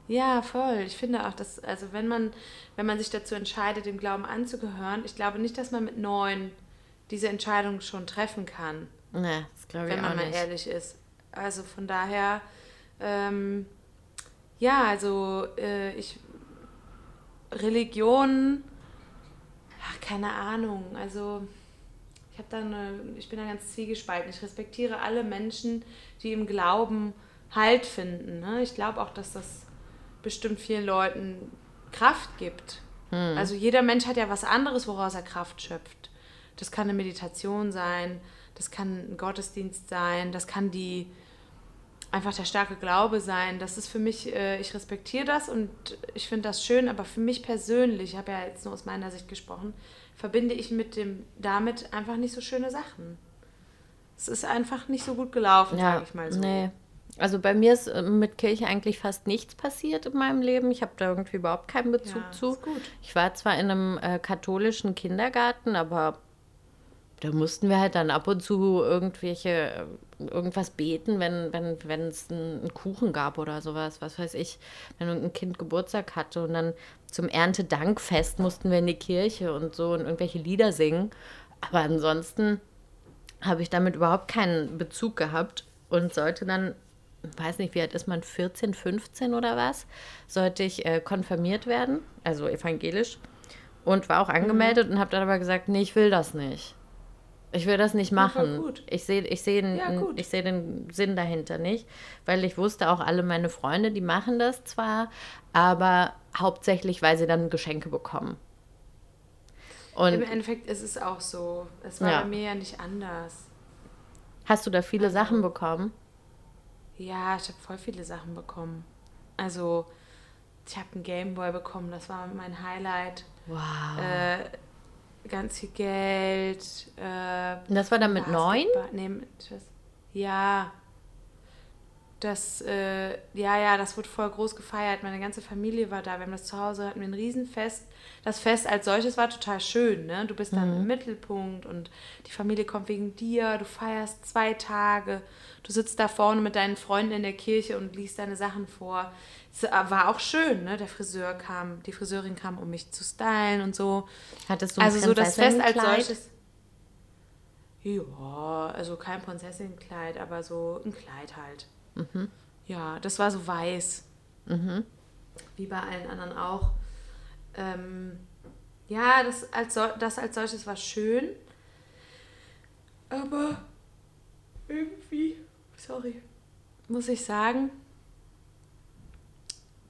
Ja, voll. Ich finde auch, dass, also wenn man, wenn man sich dazu entscheidet, dem Glauben anzugehören, ich glaube nicht, dass man mit neun diese Entscheidung schon treffen kann, Ne, das glaube ich wenn auch man mal nicht. ehrlich ist. Also von daher, ähm, ja, also äh, ich Religion, ach, keine Ahnung, also ich habe da eine, ich bin da ganz zwiegespalten. Ich respektiere alle Menschen, die im Glauben Halt finden. Ne? Ich glaube auch, dass das bestimmt vielen Leuten Kraft gibt. Also jeder Mensch hat ja was anderes, woraus er Kraft schöpft. Das kann eine Meditation sein, das kann ein Gottesdienst sein, das kann die einfach der starke Glaube sein. Das ist für mich, äh, ich respektiere das und ich finde das schön, aber für mich persönlich, ich habe ja jetzt nur aus meiner Sicht gesprochen, verbinde ich mit dem damit einfach nicht so schöne Sachen. Es ist einfach nicht so gut gelaufen, Ja, sage ich mal so. nee. Also bei mir ist äh, mit Kirche eigentlich fast nichts passiert in meinem Leben. Ich habe da irgendwie überhaupt keinen Bezug Ja, zu. Ich war zwar in einem äh, katholischen Kindergarten, aber da mussten wir halt dann ab und zu irgendwelche äh, irgendwas beten, wenn wenn wenn es einen Kuchen gab oder sowas, was weiß ich, wenn ein Kind Geburtstag hatte und dann zum Erntedankfest mussten wir in die Kirche und so und irgendwelche Lieder singen. Aber ansonsten habe ich damit überhaupt keinen Bezug gehabt und sollte dann, weiß nicht, wie alt ist man, 14, 15 oder was, sollte ich äh, konfirmiert werden, also evangelisch, und war auch angemeldet und habe dann aber gesagt, nee, ich will das nicht. Ich will das nicht Ja, machen. gut. Ich sehe ich seh, Ja, ich seh den Sinn dahinter nicht, weil ich wusste auch alle meine Freunde, die machen das zwar, aber hauptsächlich, weil sie dann Geschenke bekommen. Und Im Endeffekt ist es auch so. Es war Ja. bei mir ja nicht anders. hast du da viele Also Sachen bekommen? Ja, ich habe voll viele Sachen bekommen. Also, ich habe einen Gameboy bekommen, das war mein Highlight. Wow. Äh, ganz viel Geld. Äh, Und das war dann mit neun? Nee, mit? Ja. Das, äh, ja, ja, das wurde voll groß gefeiert. Meine ganze Familie war da. Wir haben das zu Hause, hatten wir ein Riesenfest. Das Fest als solches war total schön, ne? Du bist dann im Mittelpunkt und die Familie kommt wegen dir. Du feierst zwei Tage. Du sitzt da vorne mit deinen Freunden in der Kirche und liest deine Sachen vor. Es war auch schön, ne? Der Friseur kam, die Friseurin kam, um mich zu stylen und so. Hattest du ein Also so das Fest als solches. Ja, also kein Prinzessinnenkleid, aber so ein Kleid halt. Mhm. Ja, das war so weiß. Wie bei allen anderen auch. Ähm, ja, das als, das als solches war schön. Aber irgendwie, sorry, muss ich sagen,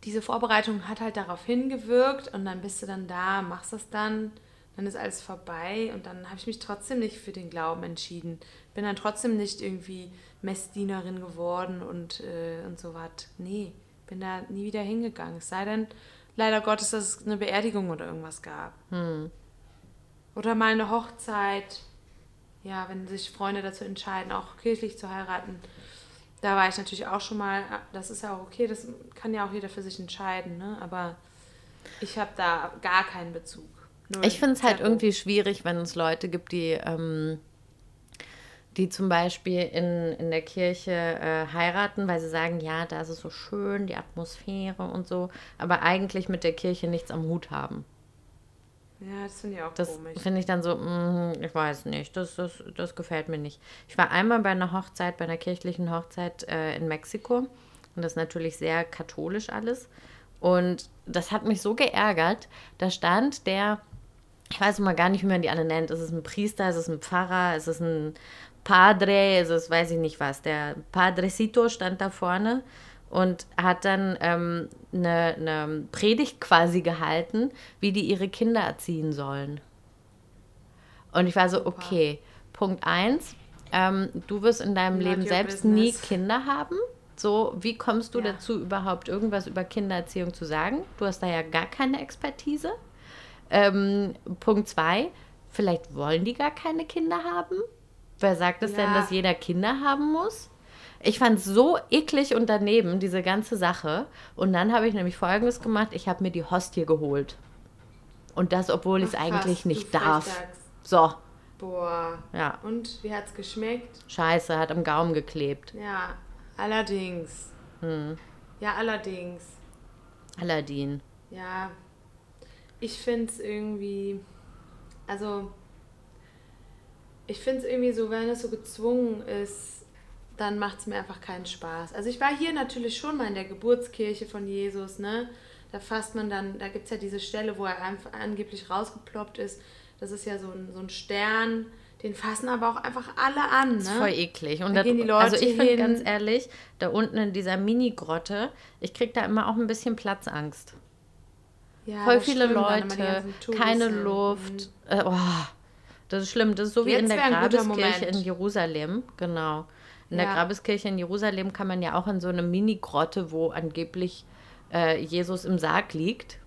diese Vorbereitung hat halt darauf hingewirkt und dann bist du dann da, machst das dann, dann ist alles vorbei und dann habe ich mich trotzdem nicht für den Glauben entschieden. Bin dann trotzdem nicht irgendwie Messdienerin geworden und, äh, und so was. Nee, bin da nie wieder hingegangen. Es sei denn, leider Gottes, dass es eine Beerdigung oder irgendwas gab. Oder mal eine Hochzeit. Ja, wenn sich Freunde dazu entscheiden, auch kirchlich zu heiraten. Da war ich natürlich auch schon mal, das ist ja auch okay, das kann ja auch jeder für sich entscheiden, ne? Aber ich habe da gar keinen Bezug. Null. Ich finde es halt irgendwie schwierig, wenn es Leute gibt, die, ähm, die zum Beispiel in, in der Kirche äh, heiraten, weil sie sagen, ja, da ist es so schön, die Atmosphäre und so, aber eigentlich mit der Kirche nichts am Hut haben. Ja, das finde ich auch Das komisch. finde ich dann so, mm, ich weiß nicht, das, das, das gefällt mir nicht. Ich war einmal bei einer Hochzeit, bei einer kirchlichen Hochzeit äh, in Mexiko und das ist natürlich sehr katholisch alles. Und das hat mich so geärgert. Da stand der, ich weiß mal gar nicht, wie man die alle nennt. Ist es ein Priester, ist es ein Pfarrer, ist es ein Padre, ist es weiß ich nicht was. Der Padrecito stand da vorne und hat dann ähm, eine, eine Predigt quasi gehalten, wie die ihre Kinder erziehen sollen. Und ich war so, okay, Punkt eins, ähm, du wirst in deinem Not Leben selbst nie business. Kinder haben. So, wie kommst du Ja. dazu, überhaupt irgendwas über Kindererziehung zu sagen? Du hast da ja gar keine Expertise. Ähm, Punkt zwei, vielleicht wollen die gar keine Kinder haben. Wer sagt es denn, Ja. dass jeder Kinder haben muss? Ich fand es so eklig und daneben, diese ganze Sache. Und dann habe ich nämlich Folgendes gemacht. Ich habe mir die Hostie geholt. Und das, obwohl ich es eigentlich nicht darf. So, Boah. ja. Und wie hat's geschmeckt? Scheiße, hat am Gaumen geklebt. Ja, allerdings. Hm. Ja, allerdings. Aladdin. Ja, ich finde es irgendwie, also ich finde es irgendwie so, wenn es so gezwungen ist, dann macht es mir einfach keinen Spaß. Also ich war hier natürlich schon mal in der Geburtskirche von Jesus, ne? Da fasst man dann, da gibt es ja diese Stelle, wo er einfach angeblich rausgeploppt ist. Das ist ja so ein, so ein Stern, den fassen aber auch einfach alle an, Das ist ne? voll eklig. Und Da da, gehen die Leute also ich finde ganz ehrlich, da unten in dieser Mini-Grotte, ich kriege da immer auch ein bisschen Platzangst. Ja, Voll viele Leute, keine Luft. Äh, oh, das ist schlimm. Das ist so wie Jetzt in der Grabeskirche in Jerusalem. Genau. In der Ja. Grabeskirche in Jerusalem kann man ja auch in so eine Mini-Grotte, wo angeblich äh, Jesus im Sarg liegt.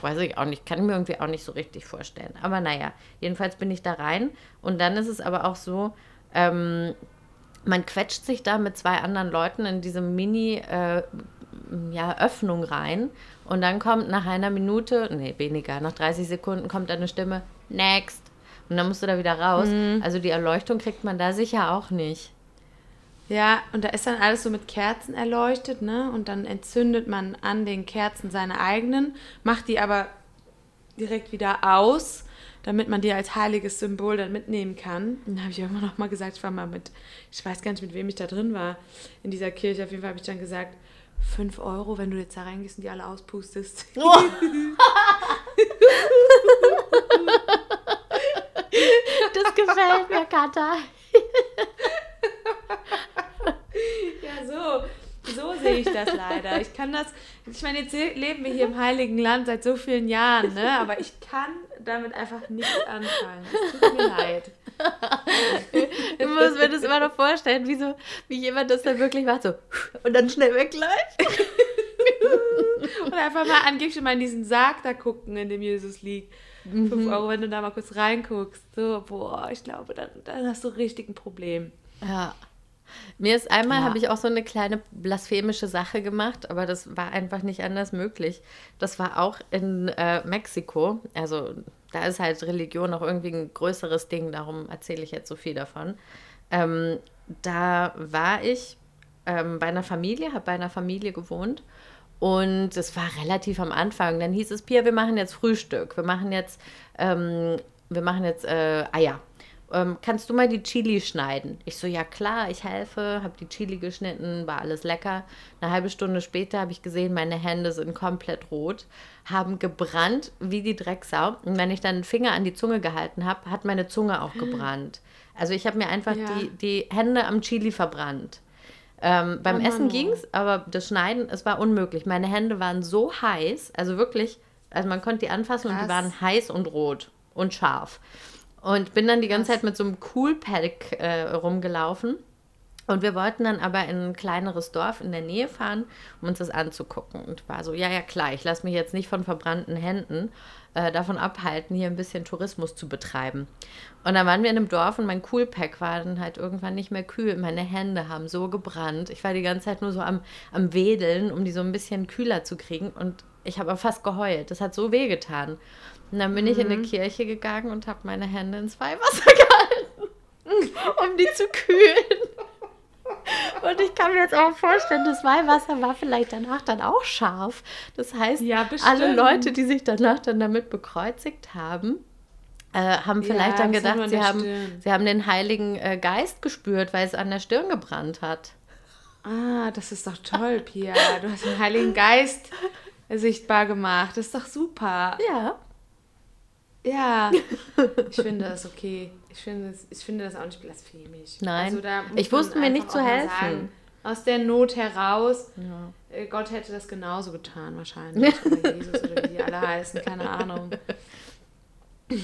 Weiß ich auch nicht, kann ich mir irgendwie auch nicht so richtig vorstellen. Aber naja, jedenfalls bin ich da rein. Und dann ist es aber auch so, ähm, man quetscht sich da mit zwei anderen Leuten in diese Mini, äh, ja, Öffnung rein. Und dann kommt nach einer Minute, nee, weniger, nach 30 Sekunden kommt eine Stimme, next. Und dann musst du da wieder raus. Also die Erleuchtung kriegt man da sicher auch nicht. Ja, und da ist dann alles so mit Kerzen erleuchtet, ne? Und dann entzündet man an den Kerzen seine eigenen, macht die aber direkt wieder aus, damit man die als heiliges Symbol dann mitnehmen kann. Und da habe ich irgendwann noch mal gesagt, ich war mal mit, ich weiß gar nicht, mit wem ich da drin war, in dieser Kirche. Auf jeden Fall habe ich dann gesagt, 5 Euro, wenn du jetzt da reingehst und die alle auspustest. Das gefällt mir, Katha. Ja, so. So sehe ich das leider. Ich kann das, ich meine, jetzt leben wir hier im Heiligen Land seit so vielen Jahren, ne? Aber ich kann damit einfach nicht anfangen. Es tut mir leid. Ich muss mir das immer noch vorstellen, wie, so, wie jemand das dann wirklich macht, so und dann schnell wegläuft. Und einfach mal angeblich mal in diesen Sarg da gucken, in dem Jesus liegt. Fünf Euro, wenn du da mal kurz reinguckst. So, boah, ich glaube, dann, dann hast du richtig ein Problem. Ja. Mir ist einmal, Ja. habe ich auch so eine kleine blasphemische Sache gemacht, aber das war einfach nicht anders möglich. Das war auch in äh, Mexiko. Also da ist halt Religion noch irgendwie ein größeres Ding, darum erzähle ich jetzt so viel davon. Ähm, da war ich ähm, bei einer Familie, habe bei einer Familie gewohnt und es war relativ am Anfang. Dann hieß es, Pia, wir machen jetzt Frühstück, wir machen jetzt, ähm, wir machen jetzt äh, Eier. Ähm, kannst du mal die Chili schneiden? Ich so, ja klar, ich helfe, habe die Chili geschnitten, war alles lecker. Eine halbe Stunde später habe ich gesehen, meine Hände sind komplett rot, haben gebrannt wie die Drecksau. Und wenn ich dann den Finger an die Zunge gehalten habe, hat meine Zunge auch gebrannt. Also ich habe mir einfach Ja. die, die Hände am Chili verbrannt. Ähm, beim Oh Essen ging's, aber das Schneiden, es war unmöglich. Meine Hände waren so heiß, also wirklich, also man konnte die anfassen und die Krass. waren heiß und rot und scharf. Und bin dann die ganze Krass. Zeit mit so einem Coolpack äh, rumgelaufen. Und wir wollten dann aber in ein kleineres Dorf in der Nähe fahren, um uns das anzugucken. Und war so, ja, ja, klar, ich lasse mich jetzt nicht von verbrannten Händen äh, davon abhalten, hier ein bisschen Tourismus zu betreiben. Und dann waren wir in einem Dorf und mein Coolpack war dann halt irgendwann nicht mehr kühl. Meine Hände haben so gebrannt. Ich war die ganze Zeit nur so am, am Wedeln, um die so ein bisschen kühler zu kriegen. Und ich habe fast geheult. Das hat so wehgetan. Und dann bin ich in eine Kirche gegangen und habe meine Hände ins Weihwasser gehalten, um die zu kühlen. Und ich kann mir jetzt auch vorstellen, das Weihwasser war vielleicht danach dann auch scharf. Das heißt, Ja, alle Leute, die sich danach dann damit bekreuzigt haben, äh, haben vielleicht Ja, dann gedacht, sie haben, Stirn. sie haben den Heiligen äh, Geist gespürt, weil es an der Stirn gebrannt hat. Ah, das ist doch toll, Pia. Du hast den Heiligen Geist sichtbar gemacht. Das ist doch super. Ja. Ja, ich finde das okay. Ich finde, das, ich finde das auch nicht blasphemisch. Nein. Also Ich wusste mir nicht zu helfen. sagen, aus der Not heraus, äh, Gott hätte das genauso getan wahrscheinlich. Oder Jesus oder wie die alle heißen, keine Ahnung.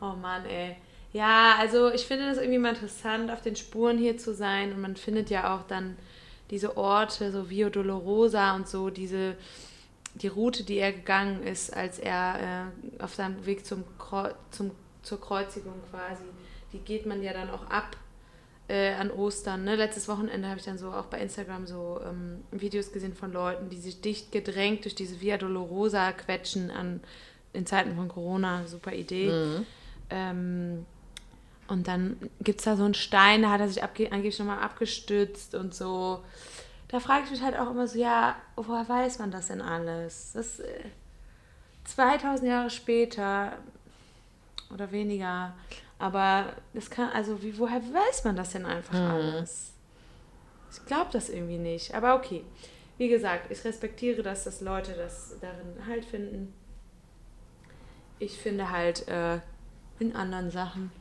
oh Mann, ey. Ja, also ich finde das irgendwie mal interessant, auf den Spuren hier zu sein. Und man findet ja auch dann diese Orte, so Via Dolorosa und so, diese, die Route, die er gegangen ist, als er äh, auf seinem Weg zum, Kreu zum zur Kreuzigung quasi, die geht man ja dann auch ab äh, an Ostern. Ne? Letztes Wochenende habe ich dann so auch bei Instagram so ähm, Videos gesehen von Leuten, die sich dicht gedrängt durch diese Via Dolorosa quetschen an, in Zeiten von Corona. Super Idee. Ähm, und dann gibt es da so einen Stein, da hat er sich abge angeblich nochmal abgestützt und so. Da frage ich mich halt auch immer so, ja, woher weiß man das denn alles? Das äh, 2000 Jahre später oder weniger. Aber das kann, also wie, woher weiß man das denn einfach alles? Ich glaube das irgendwie nicht. Aber okay. Wie gesagt, ich respektiere das, dass Leute das darin halt finden. Ich finde halt äh, in anderen Sachen.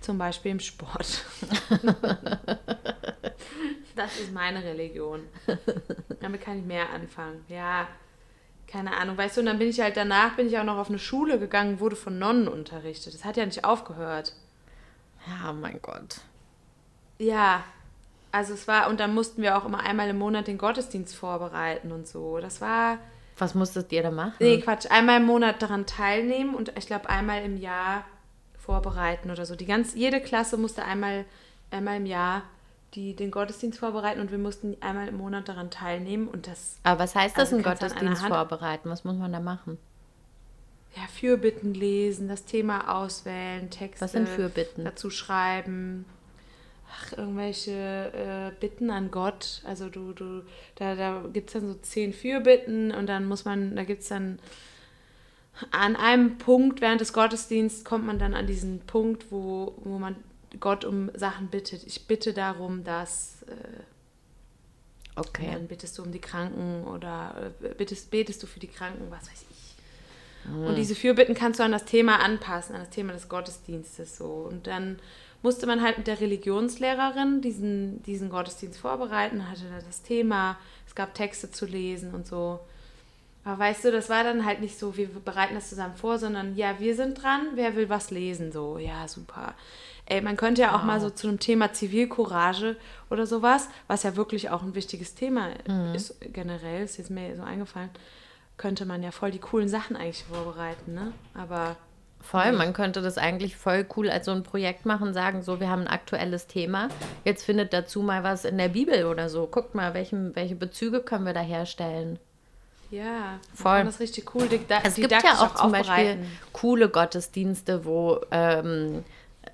Zum Beispiel im Sport. das ist meine Religion. Damit kann ich mehr anfangen. Ja, keine Ahnung, weißt du, und dann bin ich halt danach, bin ich auch noch auf eine Schule gegangen, wurde von Nonnen unterrichtet. Das hat ja nicht aufgehört. Ja, mein Gott. Ja, also es war, und dann mussten wir auch immer einmal im Monat den Gottesdienst vorbereiten und so. Das war, Was musstet ihr da machen? nee, Quatsch, einmal im Monat daran teilnehmen und ich glaube einmal im Jahr vorbereiten oder so. Die ganz, jede Klasse musste einmal, einmal im Jahr die, den Gottesdienst vorbereiten und wir mussten einmal im Monat daran teilnehmen und das, Aber was heißt das, Also einen Gottesdienst vorbereiten? Was muss man da machen? ja, Fürbitten lesen, das Thema auswählen, Texte Was sind Fürbitten? dazu schreiben. Ach, irgendwelche äh, Bitten an Gott. Also du, du, da, da gibt es dann so zehn Fürbitten und dann muss man, da gibt es dann an einem Punkt während des Gottesdienstes kommt man dann an diesen Punkt, wo, wo man Gott um Sachen bittet. Ich bitte darum, dass äh, Okay. dann bittest du um die Kranken oder äh, bittest, betest du für die Kranken, was weiß ich. Und diese Fürbitten kannst du an das Thema anpassen, an das Thema des Gottesdienstes so. Und dann musste man halt mit der Religionslehrerin diesen, diesen Gottesdienst vorbereiten, hatte da das Thema, es gab Texte zu lesen und so. Aber weißt du, das war dann halt nicht so, wir bereiten das zusammen vor, sondern ja, wir sind dran, wer will was lesen, so, ja, super. Ey, man könnte ja auch mal so zu einem Thema Zivilcourage oder sowas, was ja wirklich auch ein wichtiges Thema ist generell, ist jetzt mir so eingefallen, könnte man ja voll die coolen Sachen eigentlich vorbereiten, ne? Aber Voll, man könnte das eigentlich voll cool als so ein Projekt machen, sagen, so, wir haben ein aktuelles Thema, jetzt findet dazu mal was in der Bibel oder so. Guckt mal, welchen, welche Bezüge können wir da herstellen. Ja, Voll. das richtig cool dida Es gibt ja auch zum Beispiel coole Gottesdienste, wo, ähm,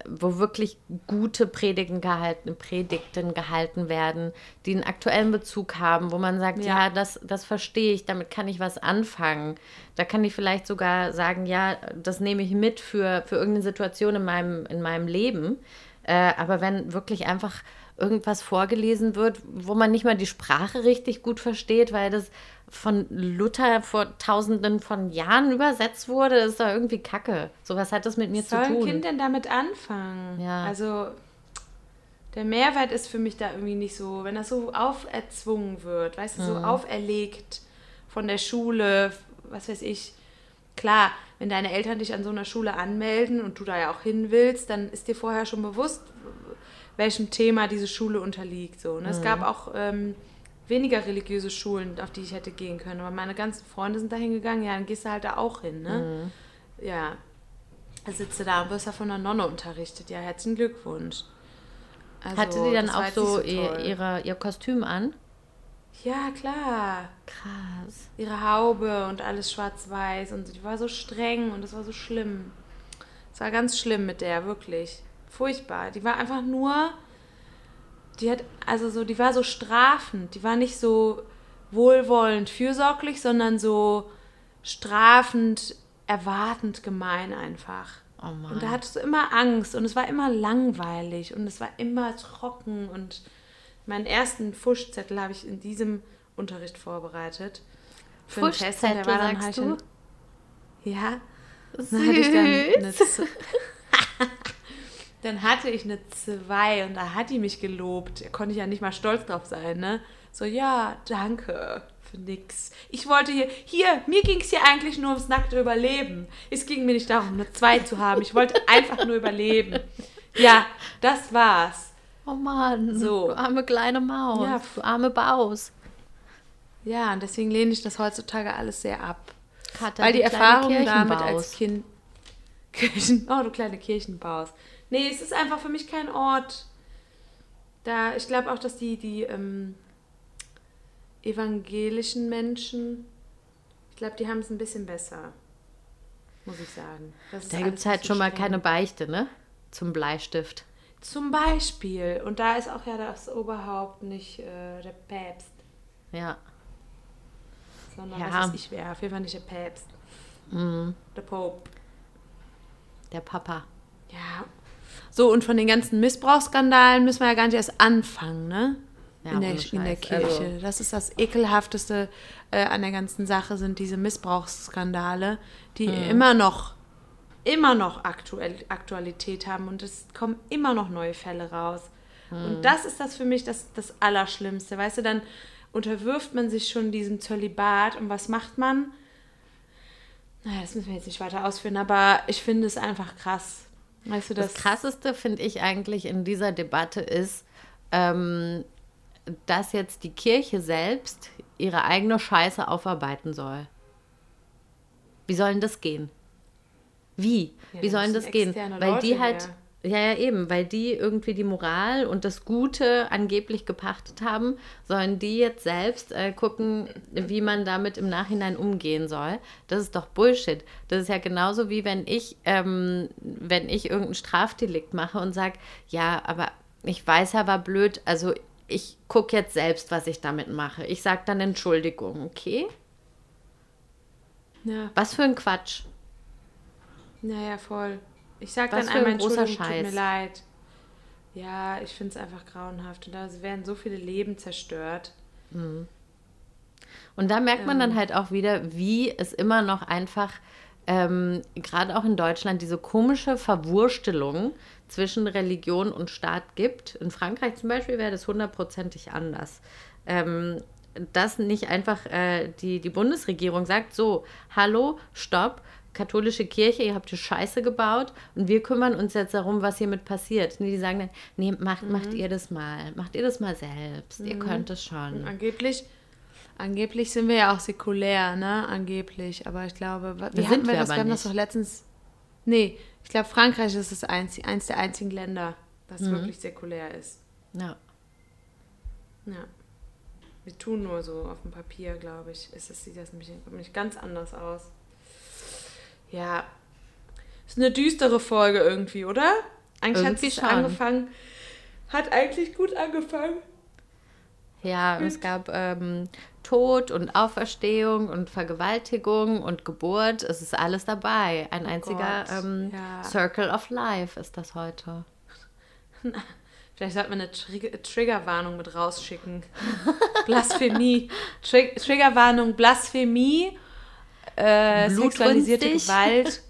wo wirklich gute Predigten gehalten, Predigten gehalten werden, die einen aktuellen Bezug haben, wo man sagt, ja, Ja. das, das verstehe ich, damit kann ich was anfangen. Da kann ich vielleicht sogar sagen, ja, das nehme ich mit für, für irgendeine Situation in meinem, in meinem Leben. Äh, aber wenn wirklich einfach irgendwas vorgelesen wird, wo man nicht mal die Sprache richtig gut versteht, weil das von Luther vor tausenden von Jahren übersetzt wurde, ist da irgendwie Kacke. Sowas hat das mit mir Was soll zu ein tun. Kind denn damit anfangen? Ja. Also der Mehrwert ist für mich da irgendwie nicht so, wenn das so auferzwungen wird, weißt du, so Mhm. auferlegt von der Schule, was weiß ich. Klar, wenn deine Eltern dich an so einer Schule anmelden und du da ja auch hin willst, dann ist dir vorher schon bewusst, welchem Thema diese Schule unterliegt. So. Ne? Es Mhm. gab auch ähm, weniger religiöse Schulen, auf die ich hätte gehen können. Aber meine ganzen Freunde sind da hingegangen, ja, dann gehst du halt da auch hin. Ne? Mhm. Ja, da sitzt du da und wirst ja von einer Nonne unterrichtet. Ja, herzlichen Glückwunsch. Also, Hatte sie dann auch so, nicht ihr, ihre, ihr Kostüm an? Ja, klar. Krass. Ihre Haube und alles schwarz-weiß und die war so streng und das war so schlimm. Es war ganz schlimm mit der, wirklich. Furchtbar. Die war einfach nur, die hat, also so, die war so strafend. Die war nicht so wohlwollend, fürsorglich, sondern so strafend, erwartend gemein einfach. Oh Mann. Und da hattest du immer Angst und es war immer langweilig und es war immer trocken und meinen ersten Fuschzettel habe ich in diesem Unterricht vorbereitet. Für einen Test der war dann sagst halt du? ein- Ja, dann hatte ich dann eine Dann hatte ich eine 2 und da hat die mich gelobt. Da konnte ich ja nicht mal stolz drauf sein, ne? So, ja, danke für nix. Ich wollte hier, hier, mir ging es hier eigentlich nur ums nackte Überleben. Es ging mir nicht darum, eine 2 zu haben. Ich wollte einfach nur überleben. Ja, das war's. Oh Mann, So. du arme kleine Maus, Ja. du arme Baus. Ja, und deswegen lehne ich das heutzutage alles sehr ab. Katha, Weil die kleine Erfahrung damit als Kind. Kirchen, oh, du kleine Kirchenbaus. Nee, es ist einfach für mich kein Ort. Da, ich glaube auch, dass die, die ähm, evangelischen Menschen, ich glaube, die haben es ein bisschen besser. Muss ich sagen. Das ist Da gibt es halt schon mal keine Beichte, ne? Zum Bleistift. Zum Beispiel. Und da ist auch ja das Oberhaupt nicht äh, der Päpst, Ja. sondern Ja. was weiß ich wer. Auf jeden Fall nicht der Päpst. Mhm. Der Pope. Der Papa. Ja. So, und von den ganzen Missbrauchsskandalen müssen wir ja gar nicht erst anfangen, ne? Ja, in, der, in der Scheiß. Kirche. Also- das ist das ekelhafteste äh, an der ganzen Sache, sind diese Missbrauchsskandale, die Mhm. immer noch, immer noch aktuell, Aktualität haben und es kommen immer noch neue Fälle raus. Mhm. Und das ist das für mich das, das Allerschlimmste. Weißt du, dann unterwirft man sich schon diesem Zölibat und was macht man? Naja, das müssen wir jetzt nicht weiter ausführen, aber ich finde es einfach krass. Weißt du, Das das, Krasseste finde ich eigentlich in dieser Debatte ist, ähm, dass jetzt die Kirche selbst ihre eigene Scheiße aufarbeiten soll. Wie soll denn das gehen? Wie? Ja, Wie soll denn das gehen? Weil die halt, her. Ja, ja, eben, weil die irgendwie die Moral und das Gute angeblich gepachtet haben, sollen die jetzt selbst äh, gucken, wie man damit im Nachhinein umgehen soll. Das ist doch Bullshit. Das ist ja genauso wie wenn ich, ähm, wenn ich irgendein Strafdelikt mache und sage, ja, aber ich weiß, er war blöd, also ich gucke jetzt selbst, was ich damit mache. Ich sage dann Entschuldigung, okay? ja, Was für ein Quatsch. naja, voll. Ich sag Was dann einmal großer Entschuldigung, tut mir Scheiß. leid. Ja, ich finde es einfach grauenhaft. Und da werden so viele Leben zerstört. Und da merkt man dann halt auch wieder, wie es immer noch einfach, ähm, gerade auch in Deutschland, diese komische Verwurstelung zwischen Religion und Staat gibt. In Frankreich zum Beispiel wäre das hundertprozentig anders. Ähm, dass nicht einfach äh, die, die Bundesregierung sagt, so, hallo, stopp, katholische Kirche, ihr habt hier Scheiße gebaut und wir kümmern uns jetzt darum, was hiermit passiert. Nee, die sagen dann, nee, macht, macht ihr das mal, macht ihr das mal selbst, ihr könnt es schon. Angeblich, angeblich sind wir ja auch säkulär, ne? Angeblich. Aber ich glaube, wie Sind hatten wir wir das? Wir haben das doch letztens. Nee, ich glaube, Frankreich ist das einzig, eins der einzigen Länder, das Mhm. wirklich säkulär ist. Ja. Ja. Wir tun nur so auf dem Papier, glaube ich. Ist es, sieht das nämlich, nämlich ganz anders aus. Ja. Ist eine düstere Folge irgendwie, oder? Eigentlich hat Irgendwie es schon. angefangen. Hat eigentlich gut angefangen. Ja, es gab ähm, Tod und Auferstehung und Vergewaltigung und Geburt. Es ist alles dabei. Ein einziger Gott, ähm, ja. Circle of Life ist das heute. Vielleicht sollte man eine Trig Triggerwarnung mit rausschicken. Blasphemie. Trig Triggerwarnung, Blasphemie, äh, sexualisierte. Gewalt,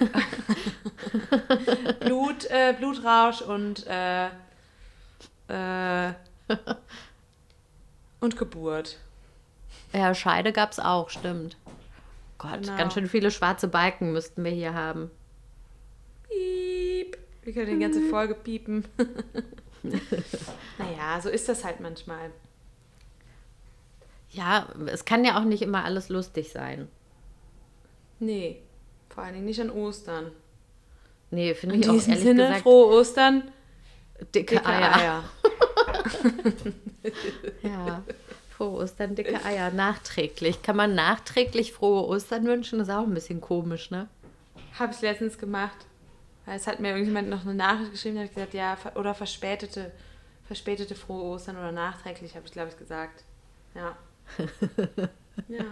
Blut, äh, Blutrausch und, äh, äh, und Geburt. Ja, Scheide gab es auch, stimmt. Gott, Genau. ganz schön viele schwarze Balken müssten wir hier haben. Piep. Wir können die ganze Folge piepen. naja, so ist das halt manchmal. Ja, es kann ja auch nicht immer alles lustig sein. Nee, vor allen Dingen nicht an Ostern. Nee, finde In ich auch ehrlich Sinne, gesagt frohe Ostern, dicke, dicke Eier. Eier. Ja, frohe Ostern, dicke Eier, nachträglich. Kann man nachträglich frohe Ostern wünschen? Das ist auch ein bisschen komisch, ne? Habe ich letztens gemacht. Es hat mir irgendjemand noch eine Nachricht geschrieben, hat gesagt, ja, oder verspätete, verspätete frohe Ostern oder nachträglich, habe ich, glaube ich, gesagt. Ja. ja.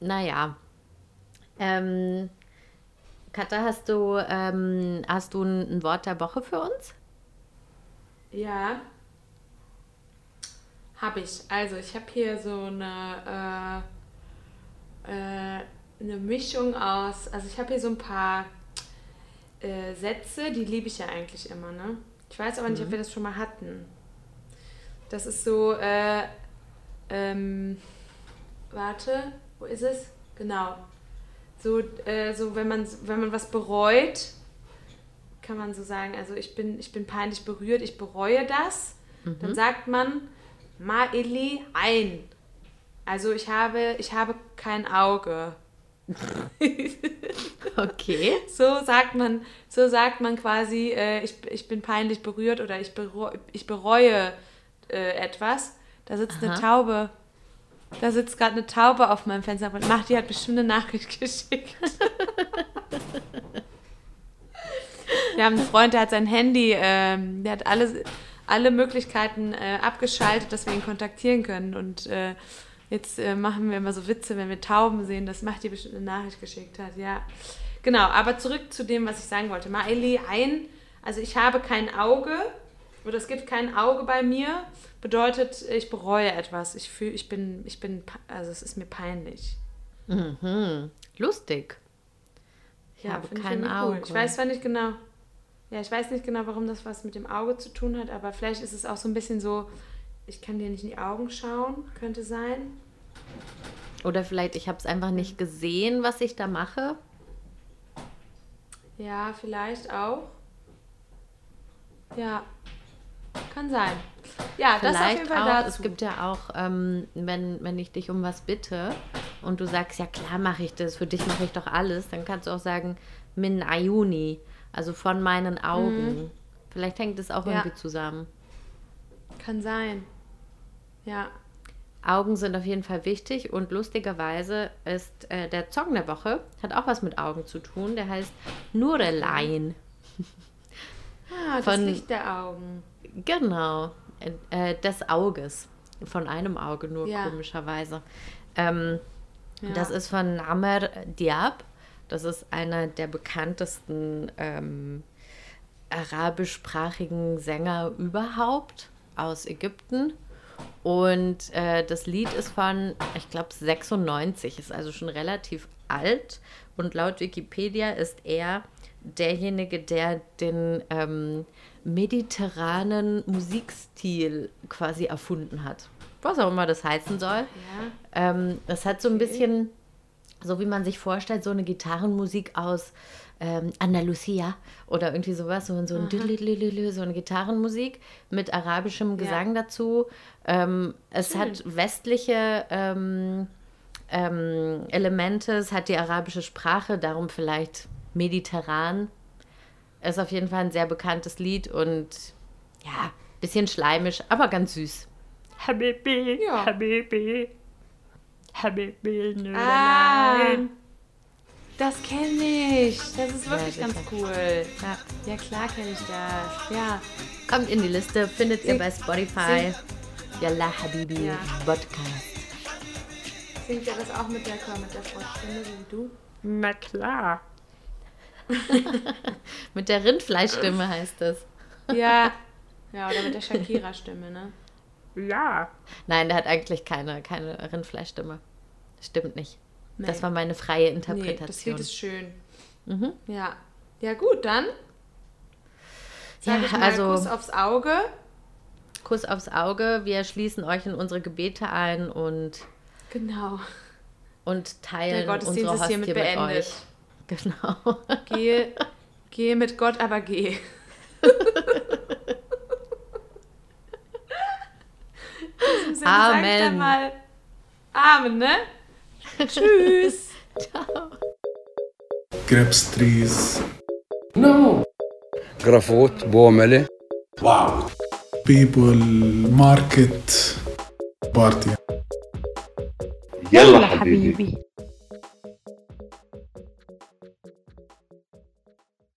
Naja. Ähm, Katha, hast du, ähm, hast du ein, ein Wort der Woche für uns? Ja. Habe ich. Also, ich habe hier so eine, äh, äh, eine Mischung aus. Also, ich habe hier so ein paar äh, Sätze, die liebe ich ja eigentlich immer, ne? Ich weiß aber nicht, ob wir das schon mal hatten. Das ist so, äh, ähm, warte, wo ist es? Genau. So, äh, so wenn, man, wenn man was bereut, kann man so sagen, also ich bin, ich bin peinlich berührt, ich bereue das. Dann sagt man Maili ein. Also ich habe, ich habe kein Auge. Okay. So sagt man, so sagt man quasi, äh, ich, ich bin peinlich berührt oder ich, bereu, ich bereue äh, etwas. Da sitzt eine Aha. Taube. Da sitzt gerade eine Taube auf meinem Fenster und macht, die hat bestimmt eine Nachricht geschickt. Wir haben einen Freund, der hat sein Handy, ähm, der hat alle, alle Möglichkeiten äh, abgeschaltet, dass wir ihn kontaktieren können. Und äh, jetzt äh, machen wir immer so Witze, wenn wir Tauben sehen, dass Macht die bestimmt eine Nachricht geschickt hat. Ja, genau. Aber zurück zu dem, was ich sagen wollte. Maeli, ein, also ich habe kein Auge oder es gibt kein Auge bei mir, bedeutet, ich bereue etwas. Ich fühle, ich bin, ich bin, also es ist mir peinlich. Mhm. Lustig. Ich habe kein irgendwie Auge. Ich weiß zwar nicht genau, ja, ich weiß nicht genau, warum das was mit dem Auge zu tun hat, aber vielleicht ist es auch so ein bisschen so, ich kann dir nicht in die Augen schauen, könnte sein. Oder vielleicht, ich habe es einfach nicht gesehen, was ich da mache. Ja, vielleicht auch. Ja, kann sein. Ja, das auf jeden Vielleicht Fall auch, dazu. es gibt ja auch, ähm, wenn, wenn ich dich um was bitte und du sagst, ja klar mache ich das, für dich mache ich doch alles, dann kannst du auch sagen, min ayuni, also von meinen Augen. Vielleicht hängt es auch Mhm. Ja. irgendwie zusammen. kann sein. Ja. Augen sind auf jeden Fall wichtig und lustigerweise ist äh, der Song der Woche, hat auch was mit Augen zu tun, der heißt Nurelein. Ah, das Von- Licht der Augen. Genau, äh, äh, des Auges. Von einem Auge nur, Ja. komischerweise. Ähm, Ja. Das ist von Namer Diab. Das ist einer der bekanntesten ähm, arabischsprachigen Sänger überhaupt aus Ägypten. Und äh, das Lied ist von, ich glaube, 96, ist also schon relativ alt. Und laut Wikipedia ist er derjenige, der den ähm, mediterranen Musikstil quasi erfunden hat. Was auch immer das heißen soll. Ja. Ähm, das hat so ein bisschen, so wie man sich vorstellt, so eine Gitarrenmusik aus ähm, Andalusia oder irgendwie sowas, so, so ein so eine Gitarrenmusik mit arabischem Gesang dazu. Ähm, es hat westliche ähm, ähm, Elemente, es hat die arabische Sprache, darum vielleicht mediterran. Ist auf jeden Fall ein sehr bekanntes Lied und ja, bisschen schleimisch, aber ganz süß. Habibi, Ja. Habibi, Habibi, nö, Ah, nein. das kenne ich. Das ist wirklich Ja, ganz cool. Ja. Ja, klar kenne ich das. Ja. Kommt in die Liste, findet ihr Sing- bei Spotify. sing- Yalla Habibi Ja. Podcast. Singt er das auch mit der, mit der Froschstimme, so wie du? Na klar. Mit der Rindfleischstimme heißt es. Ja. Ja, oder mit der Shakira-Stimme, ne? Ja. Nein, der hat eigentlich keine, keine Rindfleischstimme. Stimmt nicht. Das Nee. war meine freie Nee, das Interpretation. Lied ist schön. Mhm. Ja. Ja, gut, dann. Sag Ja, ich mal also- Kuss aufs Auge. Kuss aufs Auge. Wir schließen euch in unsere Gebete ein und, Genau. und teilen unsere Hostie hiermit mit beendet. euch. Genau. Gehe, gehe mit Gott, aber geh. In diesem Sinne sag ich dann Amen. mal Amen, ne? Tschüss. grapes trees, No. جرافوت بومله Wow. people, market, party. يلا حبيبي.